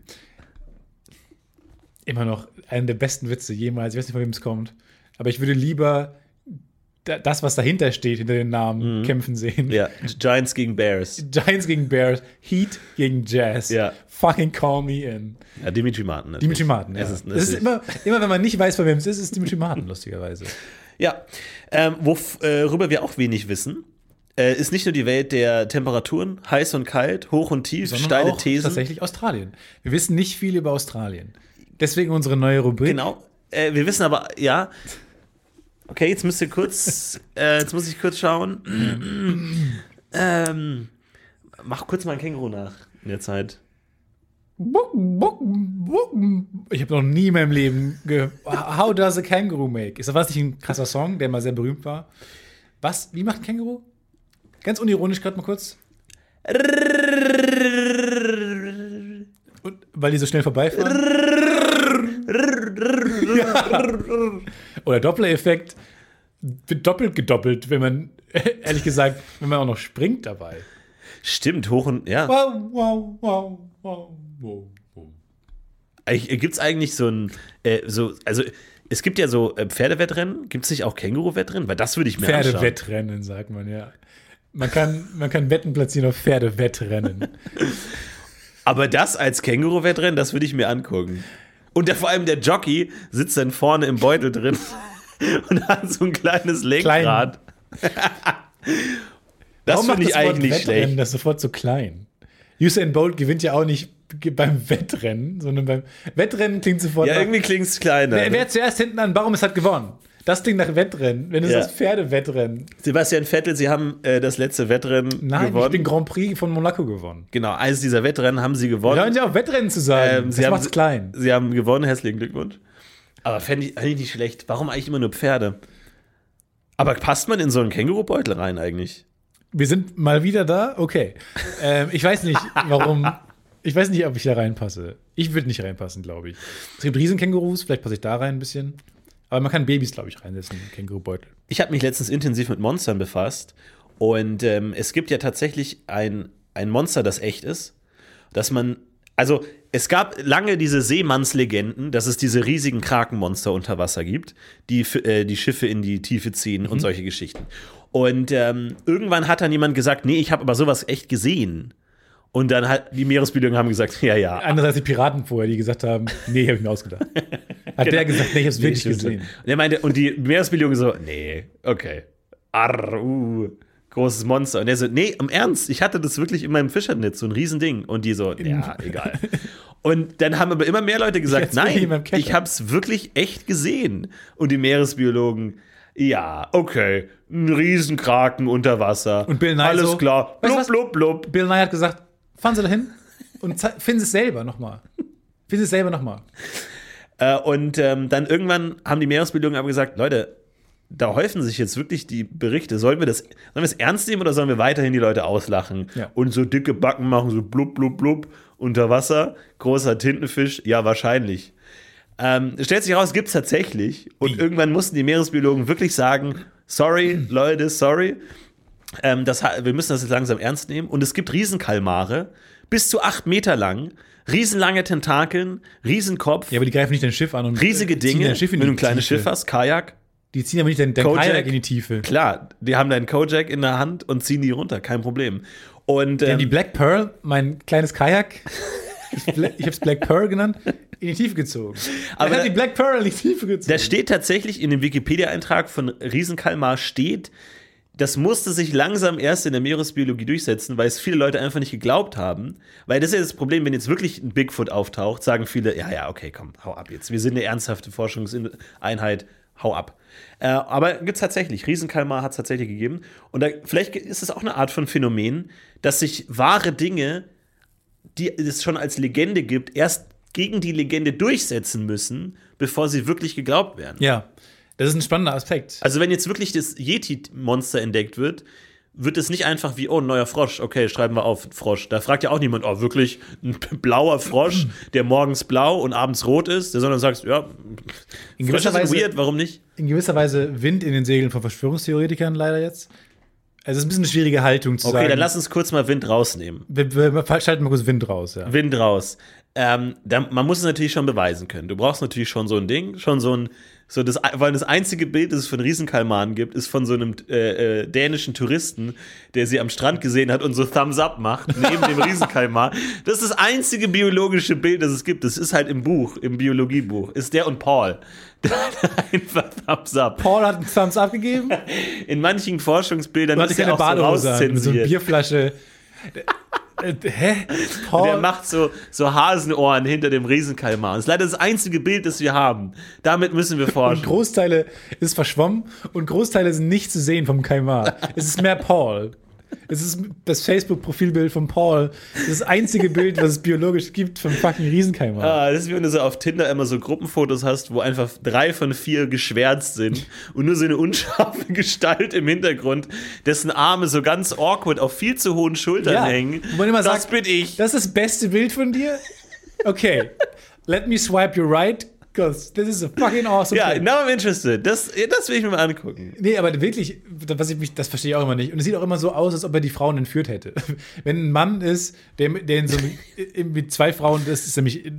immer noch einen der besten Witze jemals. Ich weiß nicht, von wem es kommt. Aber ich würde lieber das, was dahinter steht, hinter den Namen, kämpfen sehen. Mhm. Ja, Giants gegen Bears. Giants gegen Bears, Heat gegen Jazz. Ja. Fucking call me in. Ja, Dimitri Martin. natürlich. Dimitri Martin. Ja. Es ist, Es ist, immer, immer, wenn man nicht weiß, von wem es ist, ist Dimitri Martin, lustigerweise. Ja, ähm, worüber wir auch wenig wissen, äh, ist nicht nur die Welt der Temperaturen, heiß und kalt, hoch und tief, Sondern steile auch Thesen. tatsächlich Australien. Wir wissen nicht viel über Australien. Deswegen unsere neue Rubrik. Genau. Äh, wir wissen aber, ja. Okay, jetzt müsst ihr kurz, äh, jetzt muss ich kurz schauen. ähm, mach kurz mal ein Känguru nach in der Zeit. Ich habe noch nie in meinem Leben gehört. How does a kangaroo make? Ist das nicht ein krasser Song, der mal sehr berühmt war? Was? Wie macht ein Känguru? Ganz unironisch gerade mal kurz. Und, weil die so schnell vorbeifahren. Oder Doppler-Effekt. Wird doppelt gedoppelt, wenn man, ehrlich gesagt, wenn man auch noch springt dabei. Stimmt, hoch und ja. Wow, wow, wow, wow, wow. Gibt es eigentlich so ein, äh, so, also es gibt ja so äh, Pferdewettrennen, gibt es nicht auch Känguru-Wettrennen? Weil das würde ich mir anschauen. Pferdewettrennen, sagt man, ja. Man kann, man kann Wetten platzieren auf Pferdewettrennen. Aber das als Känguru-Wettrennen, das würde ich mir angucken. Und der, vor allem der Jockey sitzt dann vorne im Beutel drin und hat so ein kleines Lenkrad. das Warum macht finde ich das eigentlich nicht Wettrennen schlecht. das sofort so klein? Usain Bolt gewinnt ja auch nicht beim Wettrennen, sondern beim Wettrennen klingt sofort Ja, nach, irgendwie klingt es kleiner. wer, wer zuerst hinten an Baum ist, hat gewonnen. Das klingt nach Wettrennen. Wenn du Ja. sagst Pferdewettrennen. Sebastian Vettel, Sie haben äh, das letzte Wettrennen Nein, gewonnen. ich bin Grand Prix von Monaco gewonnen. genau, eines dieser Wettrennen haben Sie gewonnen. Hören Sie auf, Wettrennen zu sagen. Ähm, das Sie haben- macht's klein. Sie haben gewonnen, herzlichen Glückwunsch. Aber fände ich eigentlich nicht schlecht. Warum eigentlich immer nur Pferde? Aber passt man in so einen Kängurubeutel rein eigentlich? Wir sind mal wieder da? Okay. ähm, ich weiß nicht, warum. Ich weiß nicht, ob ich da reinpasse. Ich würde nicht reinpassen, glaube ich. Es gibt Riesenkängurus, vielleicht passe ich da rein ein bisschen. Aber man kann Babys, glaube ich, reinsetzen im Kängurubeutel. Ich habe mich letztens intensiv mit Monstern befasst und ähm, es gibt ja tatsächlich ein, ein Monster, das echt ist, dass man, also es gab lange diese Seemannslegenden, dass es diese riesigen Krakenmonster unter Wasser gibt, die äh, die Schiffe in die Tiefe ziehen und solche Geschichten. Und ähm, irgendwann hat dann jemand gesagt, nee, ich habe aber sowas echt gesehen. Und dann hat die Meeresbiologen haben gesagt, ja, ja. Andererseits die Piraten vorher, die gesagt haben, nee, habe ich mir ausgedacht. Hat der gesagt, nee, ich habe es wirklich Genau. Nee, gesehen. Und er meinte, und die Meeresbiologen so, nee, okay. Arr, uh, großes Monster. Und er so, nee, im Ernst, ich hatte das wirklich in meinem Fischernetz, so ein Riesending. Und die so, ja, egal. Und dann haben aber immer mehr Leute gesagt, Jetzt nein, ich habe es wirklich echt gesehen. Und die Meeresbiologen, ja, okay, ein Riesenkraken unter Wasser. Und Bill Nye Alles so, klar, blub, blub, blub. Bill Nye hat gesagt, fahren Sie da hin und finden Sie es selber nochmal. Finden Sie es selber nochmal. Äh, und ähm, dann irgendwann haben die Meeresbiologen aber gesagt, Leute, da häufen sich jetzt wirklich die Berichte. Sollen wir das, sollen wir es ernst nehmen oder sollen wir weiterhin die Leute auslachen Ja. und so dicke Backen machen, so blub, blub, blub unter Wasser, großer Tintenfisch? Ja, wahrscheinlich. Ähm, es stellt sich heraus, gibt es tatsächlich. Und irgendwann mussten die Meeresbiologen wirklich sagen, sorry, Leute, sorry. Ähm, das, wir müssen das jetzt langsam ernst nehmen. Und es gibt Riesenkalmare, bis zu acht Meter lang, riesenlange Tentakeln, Riesenkopf. Ja, aber die greifen nicht dein Schiff an und Riesige äh, ziehen Dinge, dein Schiff in wenn die du ein kleines. Schiff hast, Kajak. Die ziehen aber nicht dein, dein Kojak. Kajak in die Tiefe. Klar, die haben deinen Kojak in der Hand und ziehen die runter, kein Problem. Und Die haben ähm, die Black Pearl, mein kleines Kajak, ich habe es Black Pearl genannt, in die Tiefe gezogen. Aber er hat die Black Pearl in die Tiefe gezogen. da steht tatsächlich in dem Wikipedia-Eintrag von Riesenkalmar steht, das musste sich langsam erst in der Meeresbiologie durchsetzen, weil es viele Leute einfach nicht geglaubt haben. Weil das ist ja das Problem, wenn jetzt wirklich ein Bigfoot auftaucht, sagen viele, ja, ja, okay, komm, hau ab jetzt. Wir sind eine ernsthafte Forschungseinheit, hau ab. Äh, aber gibt es tatsächlich, Riesenkalmar hat es tatsächlich gegeben. Und da, vielleicht ist es auch eine Art von Phänomen, dass sich wahre Dinge, die es schon als Legende gibt, erst gegen die Legende durchsetzen müssen, bevor sie wirklich geglaubt werden. ja, das ist ein spannender Aspekt. Also wenn jetzt wirklich das Yeti-Monster entdeckt wird, wird es nicht einfach wie, oh, ein neuer Frosch, okay, schreiben wir auf, Frosch. Da fragt ja auch niemand, oh, wirklich ein blauer Frosch, der morgens blau und abends rot ist, sondern sagst, ja, In gewisser Weise- weird, warum nicht? In gewisser Weise Wind in den Segeln von Verschwörungstheoretikern leider jetzt. Also es ist ein bisschen eine schwierige Haltung zu Okay, sagen. dann lass uns kurz mal Wind rausnehmen. wir, wir schalten mal kurz Wind raus, ja. Wind raus. Ähm, da, man muss es natürlich schon beweisen können. Du brauchst natürlich schon so ein Ding, schon so ein, so das, weil das einzige Bild, das es von Riesenkalmanen gibt, ist von so einem äh, äh, dänischen Touristen, der sie am Strand gesehen hat und so Thumbs Up macht, neben dem Riesenkalmar. Das ist das einzige biologische Bild, das es gibt. Das ist halt im Buch, im Biologiebuch. Ist der und Paul. Der hat einfach Thumbs Up. Paul hat einen Thumbs up gegeben. In manchen Forschungsbildern ist er auch so an, mit so einer rauszensiert. Bierflasche. Äh, Hä? Und Paul, der macht so, so Hasenohren hinter dem Riesenkalmar. Das ist leider das einzige Bild, das wir haben. Damit müssen wir und forschen. Großteile ist verschwommen und Großteile sind nicht zu sehen vom Kaimar. es ist mehr Paul. Es ist das Facebook-Profilbild von Paul. Das einzige Bild, was es biologisch gibt vom fucking Riesenkaimar. Ah, das ist wie wenn du so auf Tinder immer so Gruppenfotos hast, wo einfach drei von vier geschwärzt sind und nur so eine unscharfe Gestalt im Hintergrund, dessen Arme so ganz awkward auf viel zu hohen Schultern hängen. Wo man immer das sagt, bin ich. Das ist das beste Bild von dir? Okay. Let me swipe you right, because this is a fucking awesome ja, now I'm interested. Das, das will ich mir mal angucken. Nee, aber wirklich, was ich mich, das verstehe ich auch immer nicht. Und es sieht auch immer so aus, als ob er die Frauen entführt hätte. Wenn ein Mann ist, der, der in so mit zwei Frauen, das ist nämlich,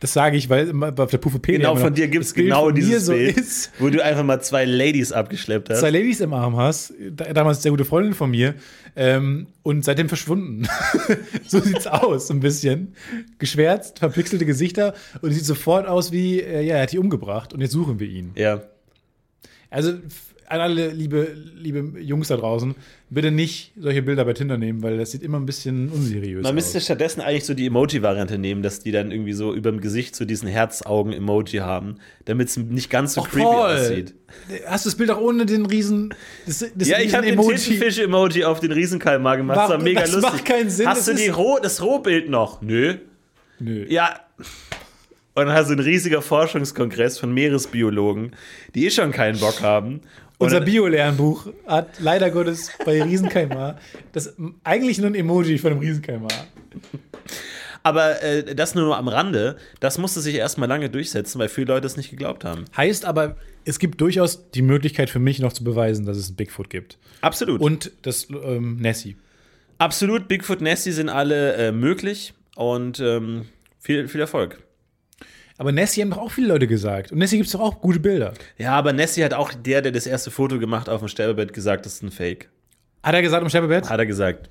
das sage ich, weil auf der Pufopedia Genau, immer von noch dir gibt es genau von dieses so Bild, ist, wo du einfach mal zwei Ladies abgeschleppt hast. zwei Ladies im Arm hast, da- damals sehr gute Freundin von mir, ähm, und seitdem verschwunden. so sieht's aus, so ein bisschen. Geschwärzt, verpixelte Gesichter und sieht sofort aus wie, äh, ja, er hat die umgebracht und jetzt suchen wir ihn. ja. Also an alle liebe, liebe Jungs da draußen, bitte nicht solche Bilder bei Tinder nehmen, weil das sieht immer ein bisschen unseriös Man aus. müsste stattdessen eigentlich so die Emoji-Variante nehmen, dass die dann irgendwie so über dem Gesicht so diesen Herzaugen-Emoji haben, damit es nicht ganz so Och, creepy Paul, aussieht. Hast du das Bild auch ohne den riesen das, das Ja, ich habe den Emoji? Tintenfisch-Emoji auf den Riesenkalmar gemacht. das war mega Das lustig. macht keinen Sinn, Hast das du die Roh, das Rohbild noch? Nö. Nö. Ja. Und dann hast du ein riesiger Forschungskongress von Meeresbiologen, die eh schon keinen Bock haben. Unser Bio-Lernbuch hat leider Gottes bei Riesenkaimar das eigentlich nur ein Emoji von einem Riesenkaimar. aber äh, das nur am Rande, das musste sich erstmal lange durchsetzen, weil viele Leute es nicht geglaubt haben. Heißt aber, es gibt durchaus die Möglichkeit für mich noch zu beweisen, dass es ein Bigfoot gibt. Absolut. Und das ähm, Nessie. Absolut, Bigfoot Nessie sind alle äh, möglich und ähm, viel, viel Erfolg. Aber Nessie haben doch auch viele Leute gesagt. Und Nessie gibt es doch auch gute Bilder. Ja, aber Nessie hat auch der, der das erste Foto gemacht auf dem Sterbebett, gesagt, das ist ein Fake. Hat er gesagt am Sterbebett? Hat er gesagt.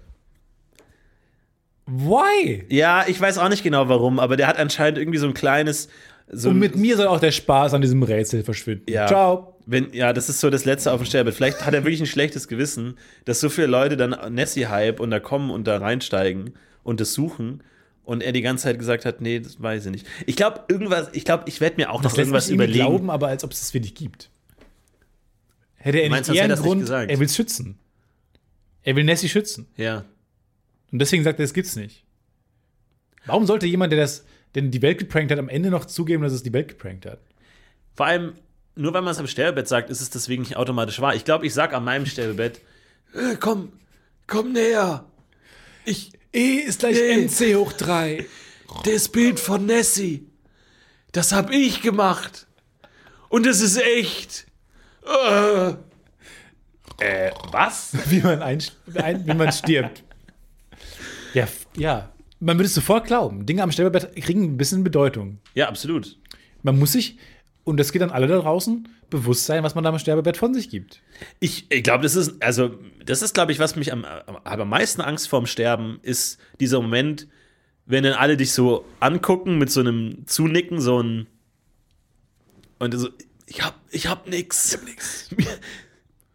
Why? Ja, ich weiß auch nicht genau warum, aber der hat anscheinend irgendwie so ein kleines. So Und mit mir soll auch der Spaß an diesem Rätsel verschwinden. Ja. Ciao. Wenn, ja, das ist so das letzte auf dem Sterbebett. Vielleicht hat er wirklich ein schlechtes Gewissen, dass so viele Leute dann Nessie-Hype und da kommen und da reinsteigen und das suchen. Und er die ganze Zeit gesagt hat, nee, das weiß ich nicht. Ich glaube, irgendwas, ich glaube, ich werde mir auch Das noch irgendwas überlegen. glauben, aber als ob es das wirklich gibt. Hätte er Meinst nicht eher einen Grund, gesagt? er will schützen. Er will Nessie schützen. Ja. Und deswegen sagt er, das gibt's nicht. Warum sollte jemand, der das, denn die Welt geprankt hat, am Ende noch zugeben, dass es die Welt geprankt hat? Vor allem, nur weil man es am Sterbebett sagt, ist es deswegen nicht automatisch wahr. Ich glaube, ich sag an meinem Sterbebett, äh, komm, komm näher. Ich, E ist gleich Nee. MC hoch 3. das Bild von Nessie, das hab ich gemacht. Und es ist echt. Äh. Äh, was? Wie man, ein, ein, wie man stirbt. Ja, ja. Man würde es sofort glauben. Dinge am Sterbebett kriegen ein bisschen Bedeutung. Ja, absolut. Man muss sich, und das geht an alle da draußen, bewusst sein, was man da am Sterbebett von sich gibt. Ich, ich glaube, das ist, also, das ist, glaube ich, was mich am, am, am meisten Angst vorm Sterben ist, dieser Moment, wenn dann alle dich so angucken mit so einem Zunicken, so ein. Und so, ich hab, ich hab nix. Ich hab nix.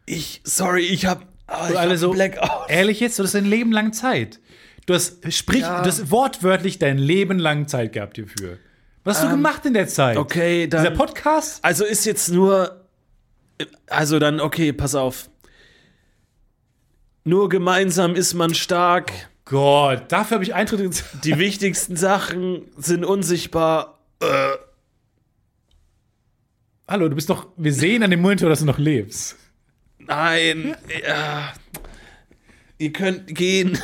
Ich, sorry, ich hab. ah, ich alle hab so, Blackout. ehrlich jetzt, du hast dein Leben lang Zeit. Du hast, sprich, Ja. du hast wortwörtlich dein Leben lang Zeit gehabt hierfür. Was hast du gemacht in der Zeit? Okay, dann. Dieser Podcast? Also ist jetzt nur. Also dann, okay, pass auf. Nur gemeinsam ist man stark. Gott, dafür habe ich Eintritt ins. Die wichtigsten Sachen sind unsichtbar. Äh, Hallo, du bist doch. Wir sehen an dem Monitor, dass du noch lebst. nein. Ja. Ihr könnt gehen.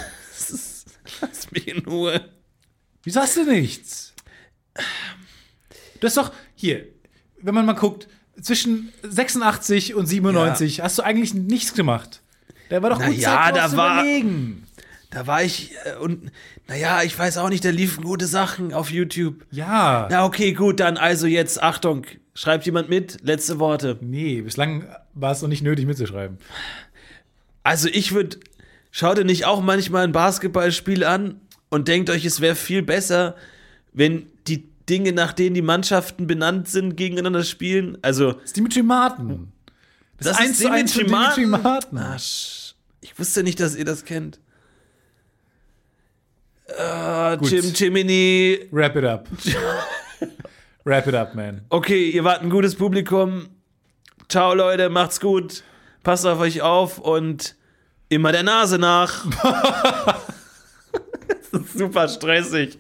Lass mich in Ruhe. Wieso hast du nichts? Du hast doch. Hier, wenn man mal guckt, zwischen 86 und 97 hast du eigentlich nichts gemacht. Da war doch Na gut ja, Zeit, da war- überlegen. Da war ich äh, und naja, ich weiß auch nicht, da liefen gute Sachen auf YouTube. Ja. Na okay, gut, dann also jetzt, Achtung, schreibt jemand mit, letzte Worte. Nee, bislang war es noch nicht nötig mitzuschreiben. Also ich würde, schaut ihr nicht auch manchmal ein Basketballspiel an und denkt euch, es wäre viel besser, wenn die Dinge, nach denen die Mannschaften benannt sind, gegeneinander spielen? Also, Das ist Dimitri Martin. das, eins zu eins von Dimitri Martin. Ah, sch- ich wusste nicht, dass ihr das kennt. Ah, Gut. Jim Jiminy. Wrap it up. Wrap it up, man. Okay, ihr wart ein gutes Publikum. Ciao, Leute, macht's gut. Passt auf euch auf und immer der Nase nach. super stressig.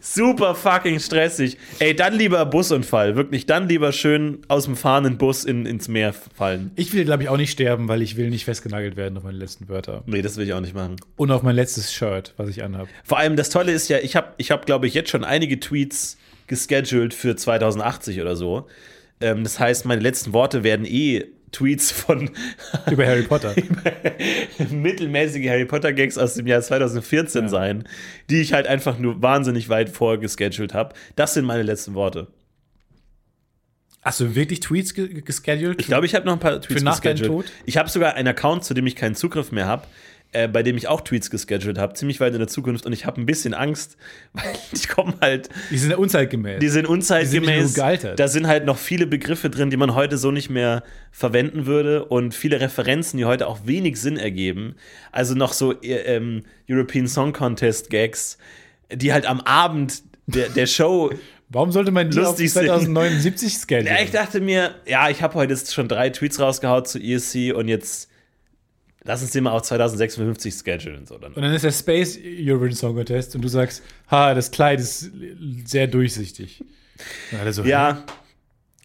Super fucking stressig. Ey, dann lieber Busunfall. Wirklich, dann lieber schön aus dem fahrenden Bus in, ins Meer fallen. Ich will, glaube ich, auch nicht sterben, weil ich will nicht festgenagelt werden auf meine letzten Wörter. Nee, das will ich auch nicht machen. Und auf mein letztes Shirt, was ich anhabe. Vor allem das Tolle ist ja, ich habe, ich hab, glaube ich, jetzt schon einige Tweets gescheduled für 2080 oder so. Ähm, das heißt, meine letzten Worte werden eh Tweets von Über Harry Potter. mittelmäßige Harry Potter Gags aus dem Jahr 2014 Ja. sein, die ich halt einfach nur wahnsinnig weit vorgeschedult habe. Das sind meine letzten Worte. Hast du wirklich Tweets ge gescheduled? Ich glaube, ich habe noch ein paar Tweets Für nach deinem. Tod? Ich habe sogar einen Account, zu dem ich keinen Zugriff mehr habe, äh, bei dem ich auch Tweets gescheduled habe, ziemlich weit in der Zukunft und ich habe ein bisschen Angst, weil ich komme halt Die sind ja unzeitgemäß. Die sind Die sind unzeitgemäß. gut gealtert. da sind halt noch viele Begriffe drin, die man heute so nicht mehr verwenden würde und viele Referenzen, die heute auch wenig Sinn ergeben. Also noch so äh, ähm, European Song Contest Gags, die halt am Abend der, der Show. Warum sollte man die auf Lustig sind. 2079 schedulen? ja, ich dachte mir, ja, ich habe heute jetzt schon drei Tweets rausgehaut zu ESC und jetzt lass uns den mal auf 2056 schedulen. So dann. Und dann ist der Space Eurovision Song Contest und du sagst, ha, das Kleid ist sehr durchsichtig. So, Ja,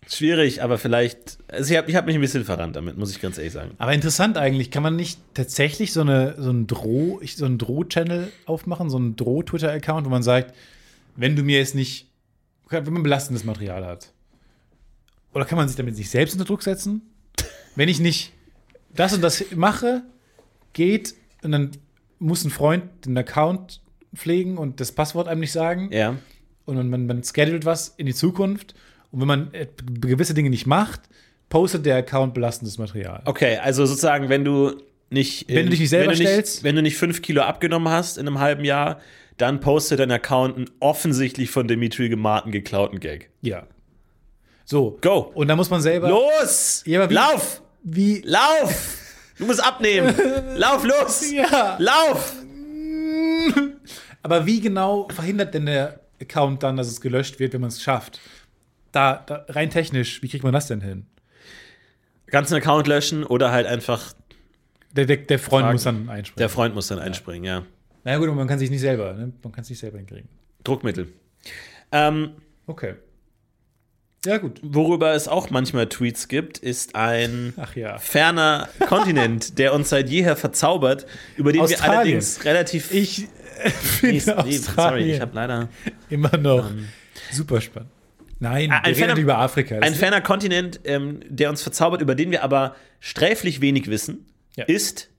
schwierig, aber vielleicht. Also ich habe ich hab mich ein bisschen verrannt damit, muss ich ganz ehrlich sagen. Aber interessant eigentlich, kann man nicht tatsächlich so, eine, so einen Droh, so einen Droh-Channel aufmachen, so einen Droh-Twitter-Account, wo man sagt, wenn du mir jetzt nicht, wenn man belastendes Material hat. Oder kann man sich damit sich selbst unter Druck setzen? Wenn ich nicht das und das mache, geht und dann muss ein Freund den Account pflegen und das Passwort einem nicht sagen. Ja. und man, man, man schedult was in die Zukunft und wenn man äh, gewisse Dinge nicht macht, postet der Account belastendes Material. Okay, also sozusagen, wenn du nicht. Wenn du dich nicht selber wenn stellst? wenn du nicht fünf Kilo abgenommen hast in einem halben Jahr, dann postet dein Account einen offensichtlich von Dimitri Gemarten geklauten Gag. Ja. So. Go. Und da muss man selber. Los! Ja, wie- Lauf! Wie. Lauf! Du musst abnehmen! Lauf los! Ja. Lauf! Aber wie genau verhindert denn der Account dann, dass es gelöscht wird, wenn man es schafft? Da, da, rein technisch, wie kriegt man das denn hin? Ganzen Account löschen oder halt einfach Der, der, der Freund Fragen. muss dann einspringen. der Freund muss dann einspringen, ja. Na ja, gut, aber man kann sich nicht selber, ne? Man kann es nicht selber hinkriegen. Druckmittel. Ähm, Okay. Ja, gut. worüber es auch manchmal Tweets gibt, ist ein ja. ferner Kontinent, der uns seit jeher verzaubert, über den wir Australien. allerdings relativ. Ich äh, finde nee, sorry, Australien ich habe leider. immer noch super spannend. Nein, ein wir ferner- über Afrika. Ein ferner Kontinent, ähm, der uns verzaubert, über den wir aber sträflich wenig wissen, Ja. ist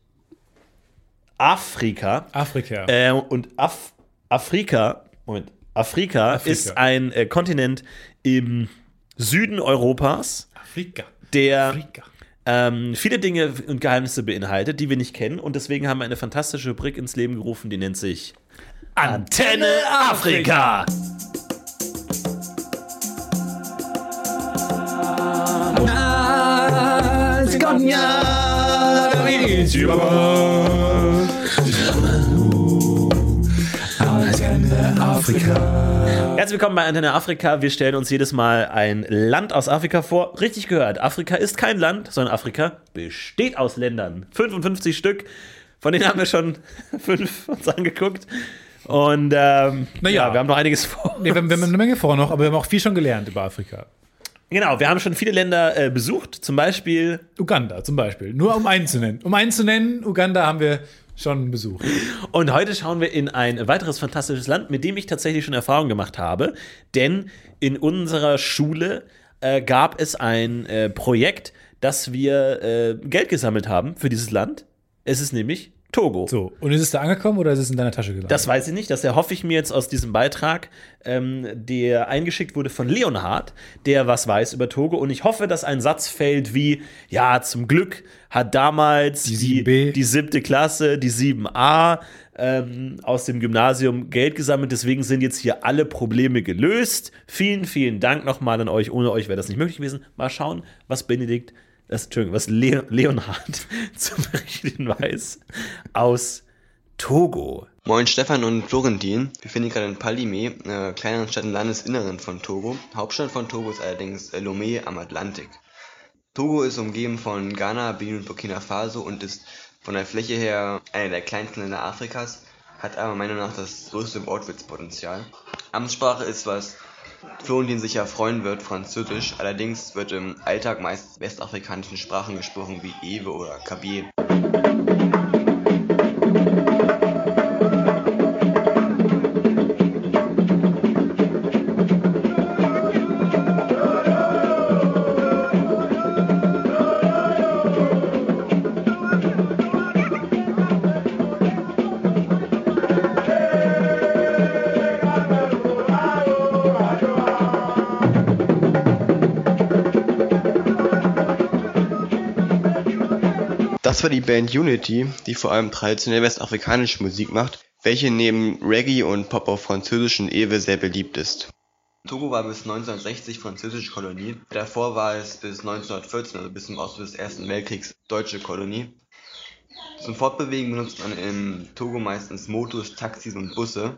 Afrika. Afrika. Äh, und Af Afrika, Moment, Afrika, Afrika. ist ein äh, Kontinent im Süden Europas, Afrika. der Afrika. ähm, viele Dinge und Geheimnisse beinhaltet, die wir nicht kennen. Und deswegen haben wir eine fantastische Rubrik ins Leben gerufen, die nennt sich Antenne Afrika. Herzlich willkommen bei Antenne Afrika. Wir stellen uns jedes Mal ein Land aus Afrika vor. Richtig gehört, Afrika ist kein Land, sondern Afrika besteht aus Ländern. 55 Stück. Von denen haben wir schon fünf uns angeguckt. Und ähm, Naja. ja, wir haben noch einiges vor. Nee, wir, haben- wir haben eine Menge vor noch, aber wir haben auch viel schon gelernt über Afrika. Genau, wir haben schon viele Länder äh, besucht. Zum Beispiel Uganda zum Beispiel. Nur um einen zu nennen. Um einen zu nennen, Uganda haben wir schon besucht. Und heute schauen wir in ein weiteres fantastisches Land, mit dem ich tatsächlich schon Erfahrung gemacht habe. Denn in unserer Schule äh, gab es ein äh, Projekt, dass wir äh, Geld gesammelt haben für dieses Land. Es ist nämlich Togo. So, und ist es da angekommen oder ist es in deiner Tasche gelandet? Das weiß ich nicht, das erhoffe ich mir jetzt aus diesem Beitrag, ähm, der eingeschickt wurde von Leonhard, der was weiß über Togo. Und ich hoffe, dass ein Satz fällt wie, ja, zum Glück hat damals Die die, 7b. die siebte Klasse, die 7a ähm, aus dem Gymnasium Geld gesammelt. Deswegen sind jetzt hier alle Probleme gelöst. Vielen, vielen Dank nochmal an euch. Ohne euch wäre das nicht möglich gewesen. Mal schauen, was Benedikt, das, Entschuldigung, was Le Leonhard zum Berichten weiß aus Togo. Moin Stefan und Florentin. Wir befinden uns gerade in Palimé, einer kleineren Stadt im Landesinneren von Togo. Hauptstadt von Togo ist allerdings äh, Lomé am Atlantik. Togo ist umgeben von Ghana, Benin und Burkina Faso und ist von der Fläche her einer der kleinsten Länder Afrikas, hat aber meiner Meinung nach das größte Wortwitzpotenzial. Amtssprache ist, was Florentin sicher freuen wird, Französisch. Allerdings wird im Alltag meist westafrikanischen Sprachen gesprochen wie Ewe oder Kabier. War die Band Unity, die vor allem traditionell westafrikanische Musik macht, welche neben Reggae und Pop auf französischen Ewe sehr beliebt ist. Togo war bis 1960 französische Kolonie, davor war es bis 1914, also bis zum Ausbruch des Ersten Weltkriegs, deutsche Kolonie. Zum Fortbewegen benutzt man in Togo meistens Motos, Taxis und Busse,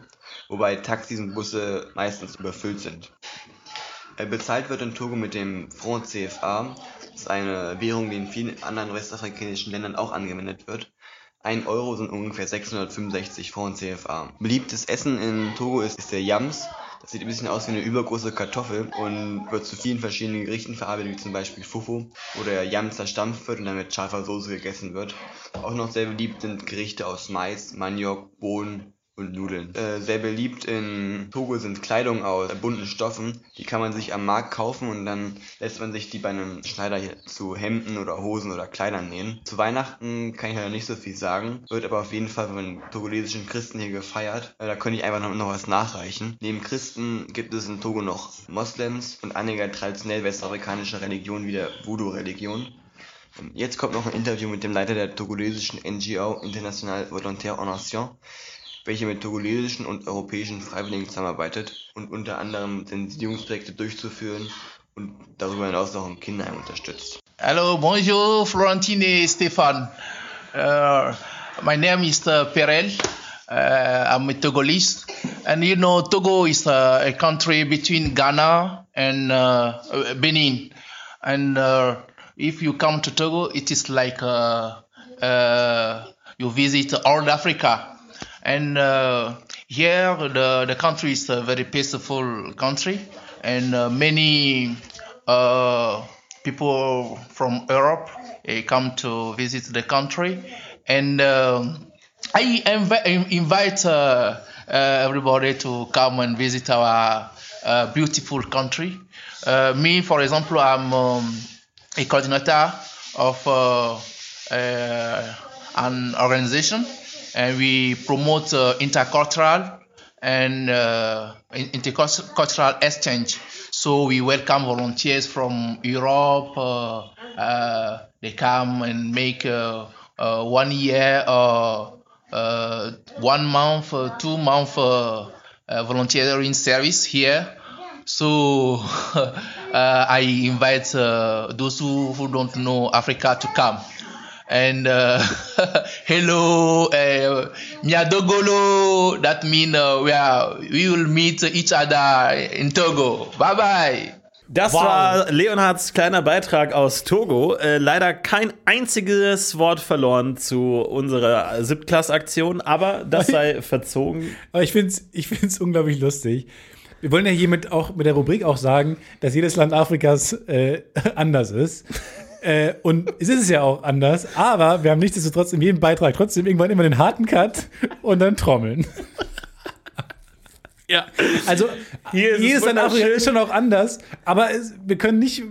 wobei Taxis und Busse meistens überfüllt sind. Äh, Bezahlt wird in Togo mit dem Franc CFA, ist eine Währung, die in vielen anderen westafrikanischen Ländern auch angewendet wird. Ein Euro sind ungefähr 665 Franc CFA. Beliebtes Essen in Togo ist, ist der Yams. Das sieht ein bisschen aus wie eine übergroße Kartoffel und wird zu vielen verschiedenen Gerichten verarbeitet, wie zum Beispiel Fufu, wo der Yam zerstampft wird und dann mit scharfer Soße gegessen wird. Auch noch sehr beliebt sind Gerichte aus Mais, Maniok, Bohnen, und Nudeln. Äh, sehr beliebt in Togo sind Kleidung aus bunten Stoffen. Die kann man sich am Markt kaufen und dann lässt man sich die bei einem Schneider zu Hemden oder Hosen oder Kleidern nähen. Zu Weihnachten kann ich ja nicht so viel sagen, wird aber auf jeden Fall von togolesischen Christen hier gefeiert. Äh, da könnte ich einfach noch, noch was nachreichen. Neben Christen gibt es in Togo noch Moslems und einige traditionell westafrikanische Religionen wie der Voodoo-Religion. Ähm, Jetzt kommt noch ein Interview mit dem Leiter der togolesischen NGO International Volontaire en Nation, welche mit togolesischen und europäischen Freiwilligen zusammenarbeitet und unter anderem Sensibilisierungsprojekte durchzuführen und darüber hinaus auch ein Kinderheim unterstützt. Hello, bonjour, Florentine Stéphane. Uh, my name is uh, Perel. Uh, I'm a Togolese. And you know, Togo is uh, a country between Ghana and uh, uh, Benin. And uh, if you come to Togo, it is like uh, uh, you visit all Africa. And uh, here, the, the country is a very peaceful country, and uh, many uh, people from Europe come to visit the country. And I invi- invite everybody to come and visit our uh, beautiful country. Uh, me, for example, I'm um, a coordinator of uh, an organization, and we promote uh, intercultural and uh, intercultural exchange. So we welcome volunteers from Europe. Uh, they come and make one year uh, one month, uh, two month uh, volunteering service here. So I invite those who, who don't know Africa to come. And uh, hello, uh, Miadogolo. That means uh, we are we will meet each other in Togo. Bye bye. Das Wow. war Leonhards kleiner Beitrag aus Togo. Äh, leider kein einziges Wort verloren zu unserer Siebtklass-Aktion, aber das sei verzogen. Aber ich finde es ich find's unglaublich lustig. Wir wollen ja hiermit auch mit der Rubrik auch sagen, dass jedes Land Afrikas äh, anders ist. Äh, und es ist es ja auch anders, aber wir haben nichtsdestotrotz in jedem Beitrag trotzdem irgendwann immer den harten Cut und dann Trommeln. Ja. Also Hier ist es jedes Land Afrika ist schon auch anders, aber es, wir können nicht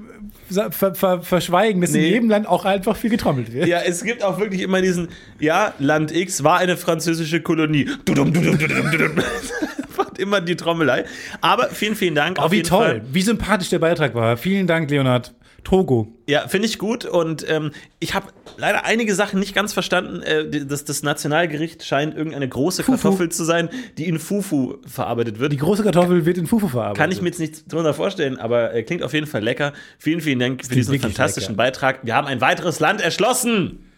ver, ver, ver, verschweigen, dass in Nee. jedem Land auch einfach viel getrommelt wird. Ja, es gibt auch wirklich immer diesen, ja, Land X war eine französische Kolonie. Dudum, dudum, dudum, dudum. Immer die Trommelei. Aber vielen, vielen Dank. Oh, wie toll, wie sympathisch der Beitrag war. Vielen Dank, Leonhard. Togo. Ja, finde ich gut. Und ähm, ich habe leider einige Sachen nicht ganz verstanden. Äh, das, das Nationalgericht scheint irgendeine große Fufu. Kartoffel zu sein, die in Fufu verarbeitet wird. Die große Kartoffel wird in Fufu verarbeitet. Kann ich mir jetzt nicht drunter vorstellen, aber äh, klingt auf jeden Fall lecker. Vielen, vielen Dank für diesen fantastischen lecker. Beitrag. Wir haben ein weiteres Land erschlossen.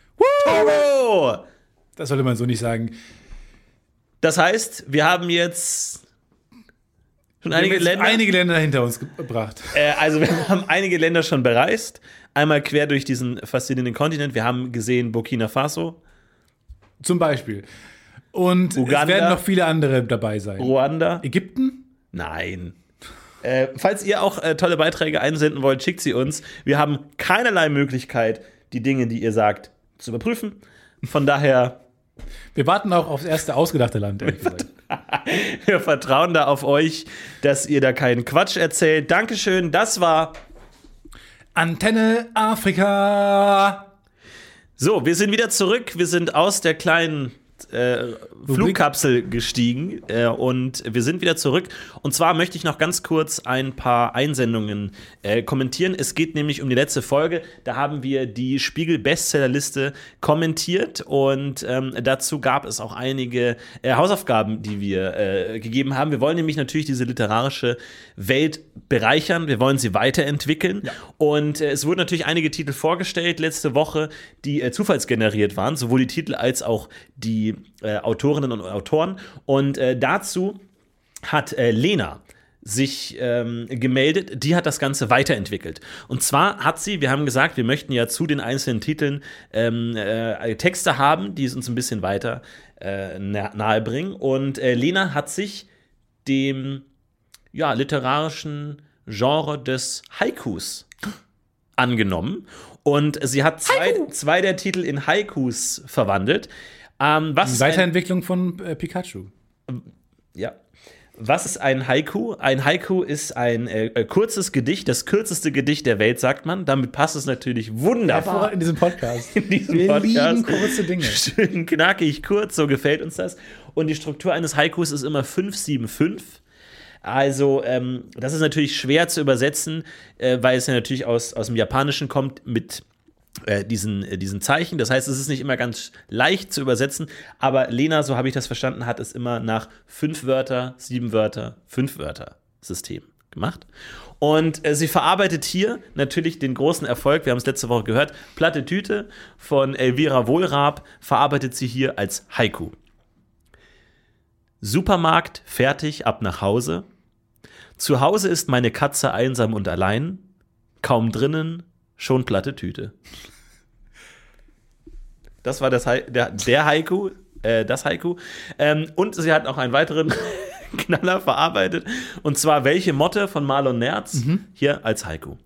Togo! Das sollte man so nicht sagen. Das heißt, wir haben jetzt schon einige Wir haben jetzt Länder. einige Länder hinter uns gebracht. Äh, also wir haben einige Länder schon bereist. Einmal quer durch diesen faszinierenden Kontinent. Wir haben gesehen Burkina Faso, Zum Beispiel. Und Uganda. es werden noch viele andere dabei sein. Ruanda. Ägypten? Nein. Äh, falls ihr auch äh, tolle Beiträge einsenden wollt, schickt sie uns. Wir haben keinerlei Möglichkeit, die Dinge, die ihr sagt, zu überprüfen. Von daher, Wir warten auch aufs erste ausgedachte Land. wir vertrauen da auf euch, dass ihr da keinen Quatsch erzählt. Dankeschön, das war. Antenne Afrika. So, wir sind wieder zurück. Wir sind aus der kleinen äh, Flugkapsel gestiegen äh, und wir sind wieder zurück. Und zwar möchte ich noch ganz kurz ein paar Einsendungen äh, kommentieren. Es geht nämlich um die letzte Folge. Da haben wir die Spiegel-Bestsellerliste kommentiert und ähm, dazu gab es auch einige äh, Hausaufgaben, die wir äh, gegeben haben. Wir wollen nämlich natürlich diese literarische Welt bereichern. Wir wollen sie weiterentwickeln. Und äh, es wurden natürlich einige Titel vorgestellt letzte Woche, die zufallsgeneriert waren, sowohl die Titel als auch die äh, Autorinnen und Autoren. Und äh, dazu hat äh, Lena sich ähm, gemeldet, die hat das Ganze weiterentwickelt. Und zwar hat sie, wir haben gesagt, wir möchten ja zu den einzelnen Titeln ähm, äh, Texte haben, die es uns ein bisschen weiter äh, na- nahe bringen. Und äh, Lena hat sich dem ja, literarischen Genre des Haikus angenommen. Und sie hat zwei, zwei der Titel in Haikus verwandelt. Ähm, was Die ist ein- Weiterentwicklung von äh, Pikachu. Ja. Was ist ein Haiku? Ein Haiku ist ein äh, äh, kurzes Gedicht, das kürzeste Gedicht der Welt, sagt man. Damit passt es natürlich wunderbar. In diesem Podcast. in diesem Wir Podcast. lieben kurze Dinge. Schön knackig, kurz, so gefällt uns das. Und die Struktur eines Haikus ist immer 575. Also, ähm, das ist natürlich schwer zu übersetzen, äh, weil es ja natürlich aus, aus dem Japanischen kommt mit äh, diesen, äh, diesen Zeichen. Das heißt, es ist nicht immer ganz leicht zu übersetzen, aber Lena, so habe ich das verstanden, hat es immer nach fünf Wörter, sieben Wörter, fünf Wörter System gemacht. Und äh, sie verarbeitet hier natürlich den großen Erfolg, wir haben es letzte Woche gehört, Platte Tüte von Elvira Wohlrab verarbeitet sie hier als Haiku. Supermarkt, fertig, ab nach Hause. Zu Hause ist meine Katze einsam und allein. Kaum drinnen, schon platte Tüte. Das war das Hai der, der Haiku, äh, das Haiku. Ähm, und sie hat noch einen weiteren Knaller verarbeitet. Und zwar welche Motte von Marlon Nerz hier als Haiku.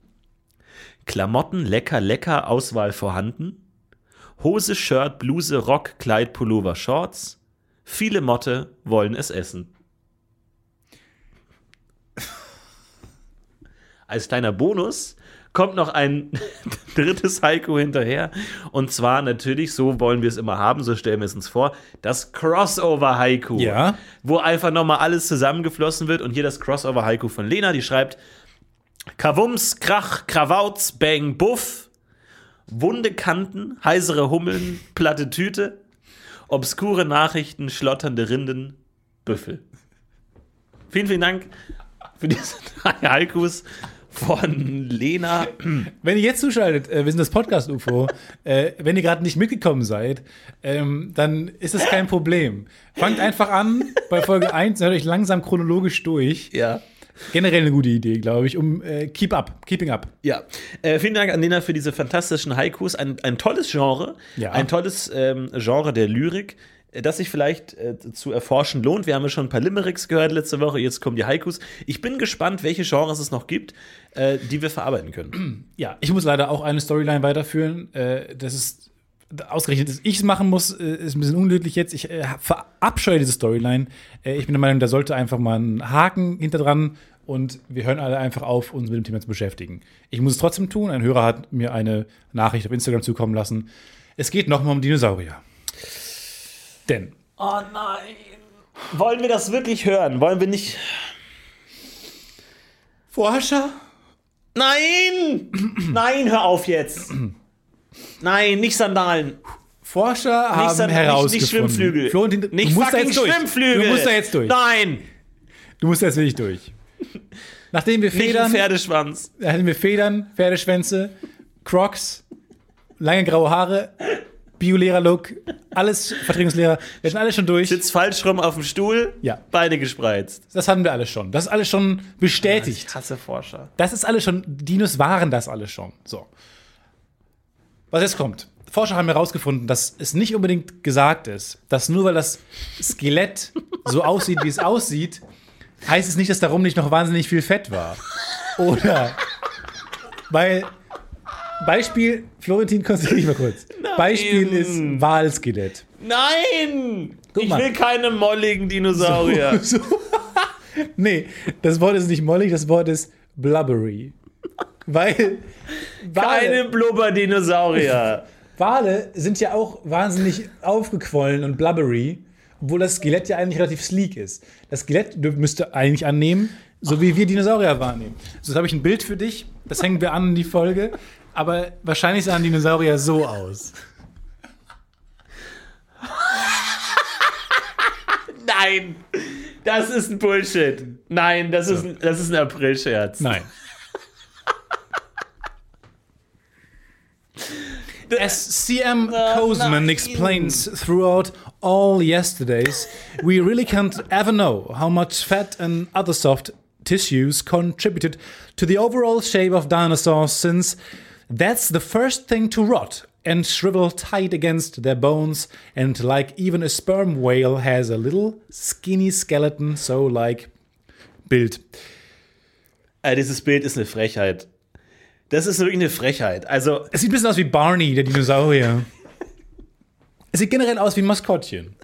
Klamotten lecker, lecker, Auswahl vorhanden. Hose, Shirt, Bluse, Rock, Kleid, Pullover, Shorts. Viele Motte wollen es essen. Als kleiner Bonus kommt noch ein drittes Haiku hinterher. Und zwar natürlich, so wollen wir es immer haben, so stellen wir es uns vor, das Crossover-Haiku. Ja. Wo einfach nochmal alles zusammengeflossen wird. Und hier das Crossover-Haiku von Lena, die schreibt: Kavums, Krach, Kravauz, Bang, Buff, wunde Kanten, heisere Hummeln, platte Tüte, obskure Nachrichten, schlotternde Rinden, Büffel. Vielen, vielen Dank für diese drei Haikus von Lena. Wenn ihr jetzt zuschaltet, äh, wir sind das Podcast-UFO, äh, wenn ihr gerade nicht mitgekommen seid, ähm, dann ist es kein Problem. Fangt einfach an bei Folge 1, hört euch langsam chronologisch durch. Ja. Generell eine gute Idee, glaube ich, um äh, Keep Up, Keeping Up. Ja, äh, vielen Dank an Lena für diese fantastischen Haikus. Ein, ein tolles Genre, Ja. ein tolles ähm, Genre der Lyrik, das sich vielleicht äh, zu erforschen lohnt. Wir haben ja schon ein paar Limericks gehört letzte Woche, jetzt kommen die Haikus. Ich bin gespannt, welche Genres es noch gibt, äh, die wir verarbeiten können. Ja, ich muss leider auch eine Storyline weiterführen. Äh, das ist ausgerechnet, dass ich es machen muss, äh, ist ein bisschen unglücklich jetzt. Ich äh, verabscheue diese Storyline. Äh, ich bin der Meinung, da sollte einfach mal ein Haken hinter dran und wir hören alle einfach auf, uns mit dem Thema zu beschäftigen. Ich muss es trotzdem tun. Ein Hörer hat mir eine Nachricht auf Instagram zukommen lassen. Es geht nochmal um Dinosaurier. Denn Oh nein. Wollen wir das wirklich hören? Wollen wir nicht. Forscher Nein! Nein, hör auf jetzt! Nein, nicht Sandalen. Forscher haben Sand- nicht- herausgefunden. nicht Schwimmflügel. Florentin, Nicht du musst da jetzt durch. Schwimmflügel. Du musst da jetzt durch. Nein! Du musst da jetzt wirklich durch. Nachdem wir Nicht Federn, Pferdeschwanz. Da hatten wir Federn, Pferdeschwänze, Crocs, lange graue Haare, Biolehrer-Look, alles Vertretungslehrer. Wir sind alle schon durch. Sitzt falsch rum auf dem Stuhl, Ja. Beine gespreizt. Das hatten wir alles schon. Das ist alles schon bestätigt. Ich hasse Forscher. Das ist alles schon, Dinos waren das alles schon. So. Was jetzt kommt. Forscher haben herausgefunden, dass es nicht unbedingt gesagt ist, dass nur weil das Skelett so aussieht, wie es aussieht, heißt es nicht, dass darum nicht noch wahnsinnig viel Fett war. Oder weil Beispiel, Florentin, konzentriere dich mal kurz. Beispiel ist Walskelett. Nein! Guck ich mal. will keine molligen Dinosaurier. So. nee, das Wort ist nicht mollig, das Wort ist blubbery. Weil Keine Blubber-Dinosaurier. Wale sind ja auch wahnsinnig aufgequollen und blubbery, obwohl das Skelett ja eigentlich relativ sleek ist. Das Skelett müsste eigentlich annehmen, so wie wir Dinosaurier wahrnehmen. So, jetzt habe ich ein Bild für dich, das hängen wir an in die Folge, aber wahrscheinlich sahen Dinosaurier so aus. Nein! Das ist ein Bullshit. Nein, das ist, ein- das ist ein Aprilscherz. Nein. As CM Koseman explains throughout all yesterdays, we really can't ever know how much fat and other soft tissues contributed to the overall shape of dinosaurs, since that's the first thing to rot and shrivel tight against their bones, and like even a sperm whale has a little skinny skeleton, so like Bild. Äh, dieses Bild ist eine Frechheit. Das ist wirklich eine Frechheit. Also, Es sieht ein bisschen aus wie Barney, der Dinosaurier. es sieht generell aus wie ein Maskottchen.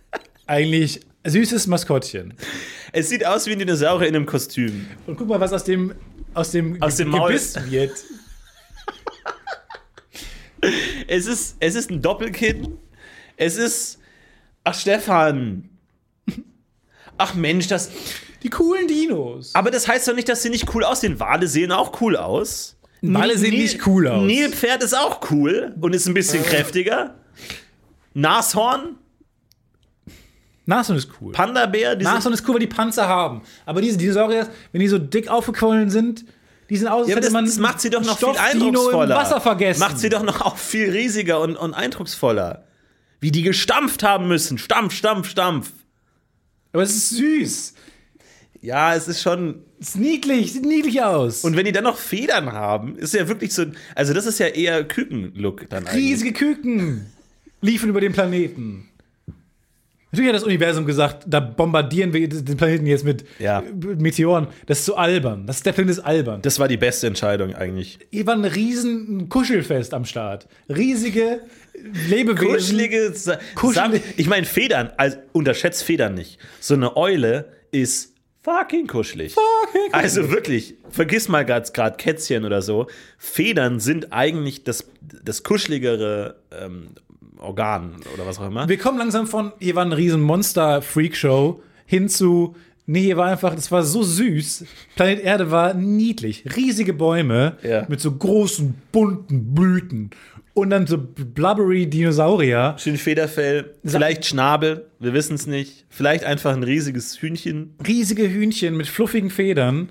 Eigentlich süßes Maskottchen. Es sieht aus wie ein Dinosaurier in einem Kostüm. Und guck mal, was aus dem, aus dem, Aus dem Maul. Gebiss wird. Es ist, es ist ein Doppelkinn. Es ist. Ach, Stefan. Ach Mensch, das. Die coolen Dinos. Aber das heißt doch nicht, dass sie nicht cool aussehen. Wale sehen auch cool aus. Wale sehen Nil- nicht cool aus. Nilpferd ist auch cool und ist ein bisschen kräftiger. Nashorn, Nashorn ist cool. Panda-Bär, Nashorn ist cool, weil die Panzer haben. Aber diese Dinosaurier, wenn die so dick aufgequollen sind, die sind aus, ja, das, das macht sie doch noch viel Stoffdino eindrucksvoller. im Wasser vergessen. Macht sie doch noch auch viel riesiger und, und eindrucksvoller. Wie die gestampft haben müssen. Stampf, Stampf, Stampf. Aber es ist süß. Ja, es ist schon. Es ist niedlich, sieht niedlich aus. Und wenn die dann noch Federn haben, ist ja wirklich so. Also, das ist ja eher Küken-Look dann eigentlich. riesige Küken liefen über den Planeten. Natürlich hat das Universum gesagt, da bombardieren wir den Planeten jetzt mit Ja. Meteoren. Das ist so albern. Das der Planet ist albern. Das war die beste Entscheidung eigentlich. Hier war ein riesen Kuschelfest am Start. Riesige Lebewesen. Kuschelige. Sa Kuschelig- Ich meine, Federn, also unterschätzt Federn nicht. So eine Eule ist fucking kuschelig. Fucking Also wirklich, vergiss mal gerade Kätzchen oder so. Federn sind eigentlich das, das kuscheligere ähm, Organ oder was auch immer. Wir kommen langsam von, hier war ein riesen Monster-Freak-Show hin zu, nee, hier war einfach, das war so süß. Planet Erde war niedlich. Riesige Bäume Ja. mit so großen, bunten Blüten. Und dann so blubbery Dinosaurier. Schön Federfell, vielleicht Schnabel, wir wissen es nicht. Vielleicht einfach ein riesiges Hühnchen. Riesige Hühnchen mit fluffigen Federn.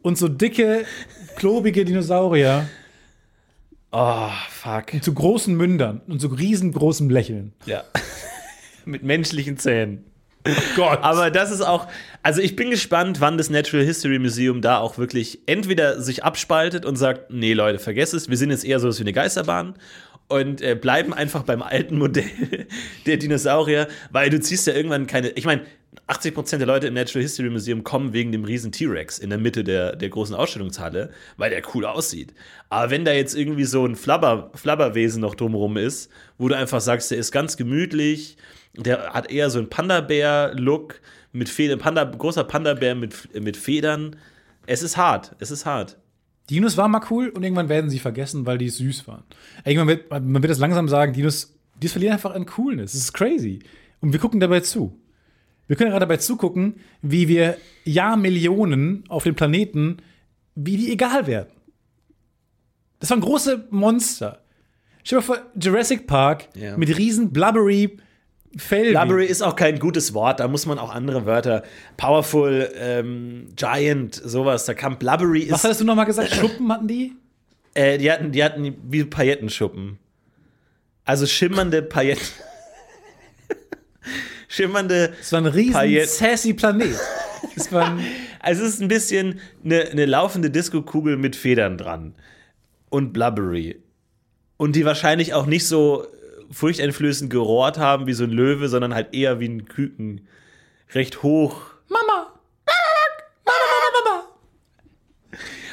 Und so dicke, klobige Dinosaurier Oh, fuck. zu großen Mündern und so riesengroßem Lächeln. Ja. Mit menschlichen Zähnen. Gott. Aber das ist auch, also ich bin gespannt, wann das Natural History Museum da auch wirklich entweder sich abspaltet und sagt, nee Leute, vergesst es, wir sind jetzt eher so wie eine Geisterbahn und äh, bleiben einfach beim alten Modell der Dinosaurier, weil du ziehst ja irgendwann keine, ich meine, 80% der Leute im Natural History Museum kommen wegen dem riesen T-Rex in der Mitte der, der großen Ausstellungshalle, weil der cool aussieht. Aber wenn da jetzt irgendwie so ein Flabber, Flabberwesen noch drumherum ist, wo du einfach sagst, der ist ganz gemütlich, der hat eher so einen Panda-Bär-Look mit Federn, Panda, großer Panda-Bär mit, mit Federn. Es ist hart, es ist hart. Dinos waren mal cool und irgendwann werden sie vergessen, weil die süß waren. Irgendwann wird, man wird das langsam sagen, Dinos, Dinos verlieren einfach an Coolness. Das ist crazy. Und wir gucken dabei zu. Wir können gerade dabei zugucken, wie wir Jahrmillionen auf dem Planeten, wie die egal werden. Das waren große Monster. Stell dir mal vor, Jurassic Park Ja. mit riesen blubbery Fell. Blubbery ist auch kein gutes Wort, da muss man auch andere Wörter. Powerful, ähm, Giant, sowas. Da kam Blubbery Was ist. hattest du nochmal gesagt? Schuppen hatten die? Äh, die, hatten, die hatten wie Paillettenschuppen. Also schimmernde Pailletten. schimmernde. Es war ein riesen sassy Planet. Es war ein Also es ist ein bisschen eine, eine laufende Diskokugel mit Federn dran. Und Blubbery. Und die wahrscheinlich auch nicht so furchteinflößend gerohrt haben wie so ein Löwe, sondern halt eher wie ein Küken. Recht hoch. Mama.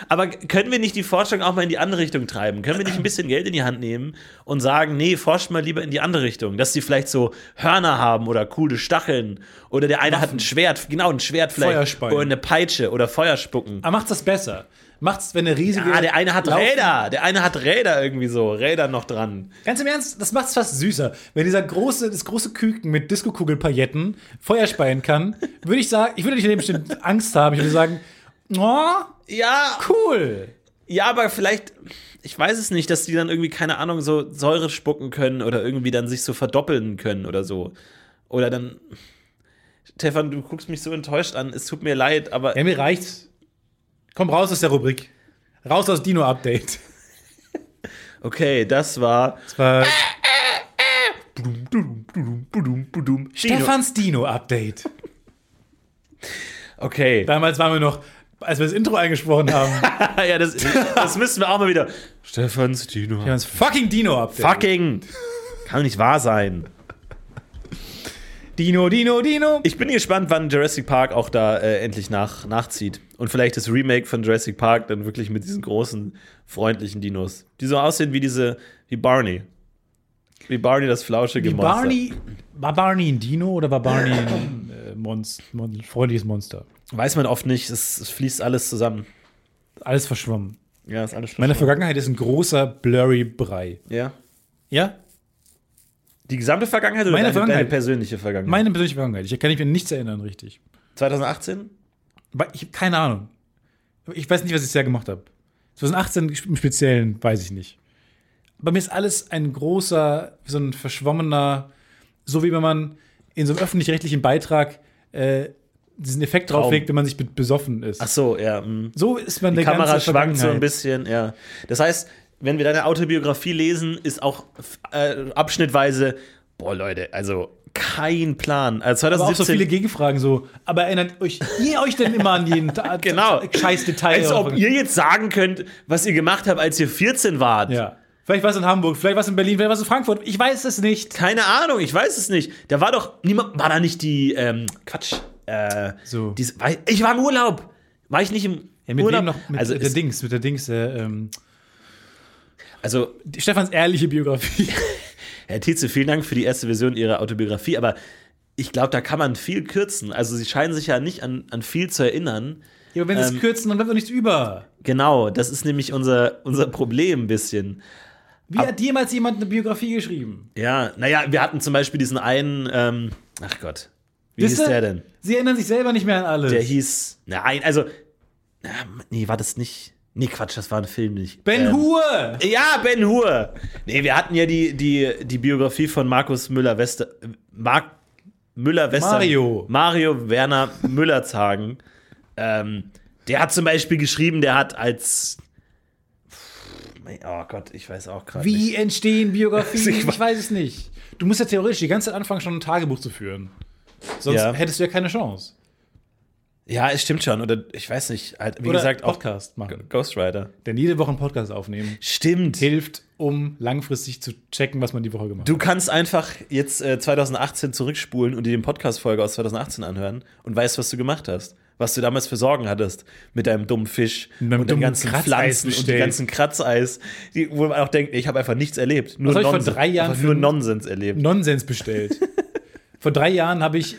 Aber können wir nicht die Forschung auch mal in die andere Richtung treiben? Können wir nicht ein bisschen Geld in die Hand nehmen und sagen, nee, forscht mal lieber in die andere Richtung, dass sie vielleicht so Hörner haben oder coole Stacheln oder der eine hat ein Schwert, genau ein Schwert vielleicht oder eine Peitsche oder Feuerspucken. Aber macht's das besser. Macht's, wenn eine riesige. Ah, der eine hat Laufen- Räder, der eine hat Räder irgendwie so, Räder noch dran. Ganz im Ernst, das macht's fast süßer. Wenn dieser große, das große Küken mit Diskokugelpailletten Feuer speien kann, würde ich sagen, ich würde nicht bestimmt Angst haben. Ich würde sagen, oh, Ja, cool. ja, aber vielleicht, ich weiß es nicht, dass die dann irgendwie, keine Ahnung, so Säure spucken können oder irgendwie dann sich so verdoppeln können oder so. Oder dann. Stefan, du guckst mich so enttäuscht an. Es tut mir leid, aber Ja, mir reicht's. Komm raus aus der Rubrik. Raus aus Dino-Update. okay, das war Das war Dino. Stefans Dino-Update. Okay. Damals waren wir noch, als wir das Intro eingesprochen haben, ja, das, das müssen wir auch mal wieder. Stefans Dino. das fucking Dino-Update. Fucking. Kann doch nicht wahr sein. Dino, Dino, Dino. Ich bin gespannt, wann Jurassic Park auch da äh, endlich nach, nachzieht. Und vielleicht das Remake von Jurassic Park dann wirklich mit diesen großen, freundlichen Dinos. Die so aussehen wie diese, wie Barney. Wie Barney das flauschige Wie Monster. Barney, war Barney ein Dino oder war Barney ein äh, Monst, Mon freundliches Monster. Weiß man oft nicht, es, es fließt alles zusammen. Alles verschwommen. Ja, ist alles Meine Vergangenheit ist ein großer, blurry Brei. Ja. Ja? Die gesamte Vergangenheit oder Meine deine, deine Vergangenheit. persönliche Vergangenheit? Meine persönliche Vergangenheit. Ich kann mich an nichts erinnern, richtig. 2018? Weil Ich habe keine Ahnung. Ich weiß nicht, was ich bisher gemacht habe. 2018 im Speziellen weiß ich nicht. Aber mir ist alles ein großer, so ein verschwommener, so wie wenn man in so einem öffentlich-rechtlichen Beitrag äh, diesen Effekt Traum. drauflegt, wenn man sich be- besoffen ist. Ach so, ja. mm. So ist man Die der Kamera ganze schwankt so ein bisschen, ja. Das heißt, wenn wir deine Autobiografie lesen, ist auch äh, abschnittweise, boah, Leute, also kein Plan. Also Aber auch 2017, so viele Gegenfragen so. Aber erinnert euch ihr euch denn immer an jeden Genau. scheiß Detail? Als ob ihr jetzt sagen könnt, was ihr gemacht habt, als ihr 14 wart. ja. Vielleicht war es in Hamburg, vielleicht war es in Berlin, vielleicht war es in Frankfurt. Ich weiß es nicht. Keine Ahnung, ich weiß es nicht. Da war doch niemand, war da nicht die, ähm, Quatsch, äh, So. diese, ich war im Urlaub. War ich nicht im Ja, mit Urlaub? noch? Mit also, der Dings, mit der Dings, äh, ähm, also Stefans ehrliche Biografie. Herr Tietze, vielen Dank für die erste Version Ihrer Autobiografie, aber ich glaube, da kann man viel kürzen. Also Sie scheinen sich ja nicht an, an viel zu erinnern. Ja, aber wenn sie es Ähm, kürzen, dann bleibt doch nichts über. Genau, das ist nämlich unser, unser Problem ein bisschen. Wie hat jemals jemand eine Biografie geschrieben? Ja, naja, wir hatten zum Beispiel diesen einen, ähm, ach Gott, wie hieß Wisst ihr? der denn? Sie erinnern sich selber nicht mehr an alles. Der hieß, nein, also, na, nee, war das nicht, nee, Quatsch, das war ein Film nicht. ben Ähm, Hur! Ja, Ben Hur. Nee, wir hatten ja die, die, die Biografie von Markus Müller-Wester. Mark Müller-Wester. Mario. Mario Werner Müllerzagen. ähm, der hat zum Beispiel geschrieben, der hat als. Oh Gott, ich weiß auch gerade. Wie Nicht. entstehen Biografien? Ich Ich weiß es nicht. Du musst ja theoretisch die ganze Zeit anfangen, schon ein Tagebuch zu führen. Sonst Ja. hättest du ja keine Chance. Ja, es stimmt schon. Oder ich weiß nicht. Halt, wie Oder gesagt, auch Podcast machen. Ghostwriter. Denn jede Woche einen Podcast aufnehmen Stimmt. hilft, um langfristig zu checken, was man die Woche gemacht Du kannst einfach jetzt äh, 2018 zurückspulen und dir den Podcast-Folge aus 2018 anhören und weißt, was du gemacht hast. Was du damals für Sorgen hattest mit deinem dummen Fisch Mit meinem und den ganzen Kratzeis Pflanzen und bestellt. ganzen Kratzeis, die, wo man auch denkt, ich habe einfach nichts erlebt. Nur Was hab ich vor Nonsens, drei Jahren nur Nonsens erlebt. Nonsens bestellt. Vor drei Jahren habe ich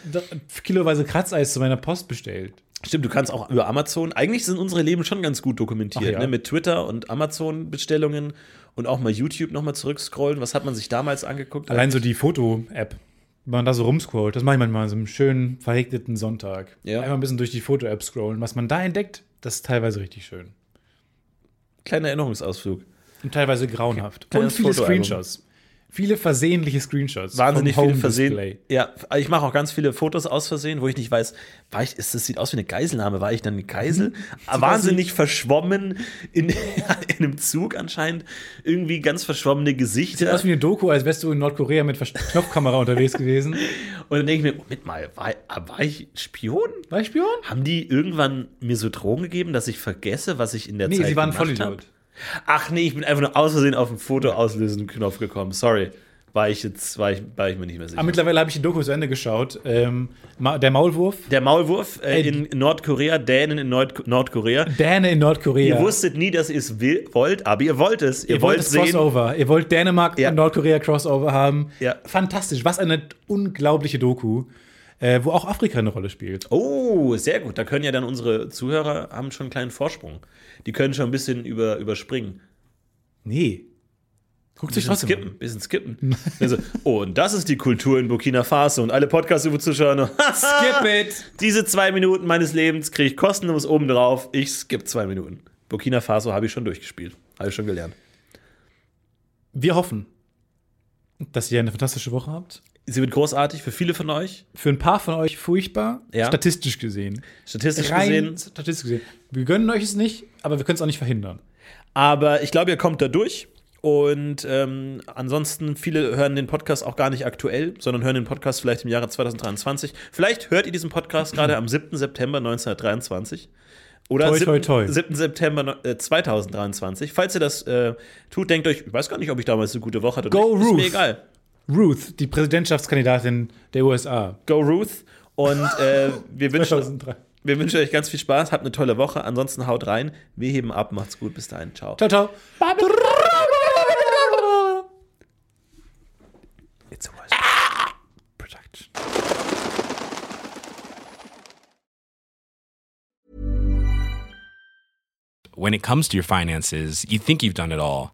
kiloweise Kratzeis zu meiner Post bestellt. Stimmt, du kannst auch über Amazon. Eigentlich sind unsere Leben schon ganz gut dokumentiert, ja. ne? Mit Twitter und Amazon-Bestellungen und auch mal YouTube nochmal zurückscrollen. Was hat man sich damals angeguckt? Allein so die Foto-App. Wenn man da so rumscrollt, das mache ich manchmal an so einem schönen, verregneten Sonntag. Ja. Einfach ein bisschen durch die Foto-App scrollen. Was man da entdeckt, das ist teilweise richtig schön. Kleiner Erinnerungsausflug. Und teilweise grauenhaft. Kleines Und viele Fotoalbum. Screenshots. Viele versehentliche Screenshots. Wahnsinnig viele. Versehen. Ja, ich mache auch ganz viele Fotos aus Versehen, wo ich nicht weiß, war ich, ist, das sieht aus wie eine Geiselnahme. War ich dann eine Geisel? Ah, Wahnsinnig verschwommen in, in einem Zug anscheinend. Irgendwie ganz verschwommene Sieht Gesichter. aus wie eine Doku, als wärst du in Nordkorea mit Knopfkamera unterwegs gewesen. Und dann denke ich mir, Moment mal, war, war ich Spion? War ich Spion? Haben die irgendwann mir so Drogen gegeben, dass ich vergesse, was ich in der Nee, Zeit sie waren gemacht Vollidiot. Ach nee, ich bin einfach nur aus Versehen auf den Foto auslösen Knopf gekommen. Sorry. War ich jetzt, war ich, war ich mir nicht mehr sicher. Aber mittlerweile habe ich die Doku zu Ende geschaut. Ähm, Ma- der Maulwurf. Der Maulwurf äh, in Nordkorea, Dänen in Nord Nordkorea. Däne in Nordkorea. Ihr wusstet nie, dass ihr es wollt, aber ihr wollt es. Ihr, Ihr wollt wollt das sehen. Crossover. Ihr wollt Dänemark Ja. und Nordkorea Crossover haben. Ja. Fantastisch. Was eine unglaubliche Doku, äh, wo auch Afrika eine Rolle spielt. Oh, sehr gut. Da können ja dann unsere Zuhörer haben schon einen kleinen Vorsprung. Die können schon ein bisschen über, überspringen. Nee. Guckt sich trotzdem skippen, an. bisschen skippen. also, oh, und das ist die Kultur in Burkina Faso und alle Podcast-Zuschauer nur. Skip it! Diese zwei Minuten meines Lebens kriege ich kostenlos oben drauf. Ich skippe zwei Minuten. Burkina Faso habe ich schon durchgespielt. Habe ich schon gelernt. Wir hoffen, dass ihr eine fantastische Woche habt. Sie wird großartig für viele von euch. Für ein paar von euch furchtbar, Ja. statistisch gesehen. Statistisch Rein gesehen. statistisch gesehen. Wir gönnen euch es nicht, aber wir können es auch nicht verhindern. Aber ich glaube, ihr kommt da durch. Und ähm, ansonsten, viele hören den Podcast auch gar nicht aktuell, sondern hören den Podcast vielleicht im Jahre 2023. Vielleicht hört ihr diesen Podcast gerade am 7. September 1923. Oder Toi, 7. toi, toi. 7. September äh, 2023. Falls ihr das äh, tut, denkt euch, ich weiß gar nicht, ob ich damals eine gute Woche hatte. Go Ist Ruth. mir egal. Ruth, die Präsidentschaftskandidatin der USA. Go Ruth. Und äh, wir, wünschen, wir wünschen euch ganz viel Spaß. Habt eine tolle Woche. Ansonsten haut rein. Wir heben ab. Macht's gut. Bis dahin. Ciao. Ciao, ciao. It's a production. When it comes to your finances, you think you've done it all.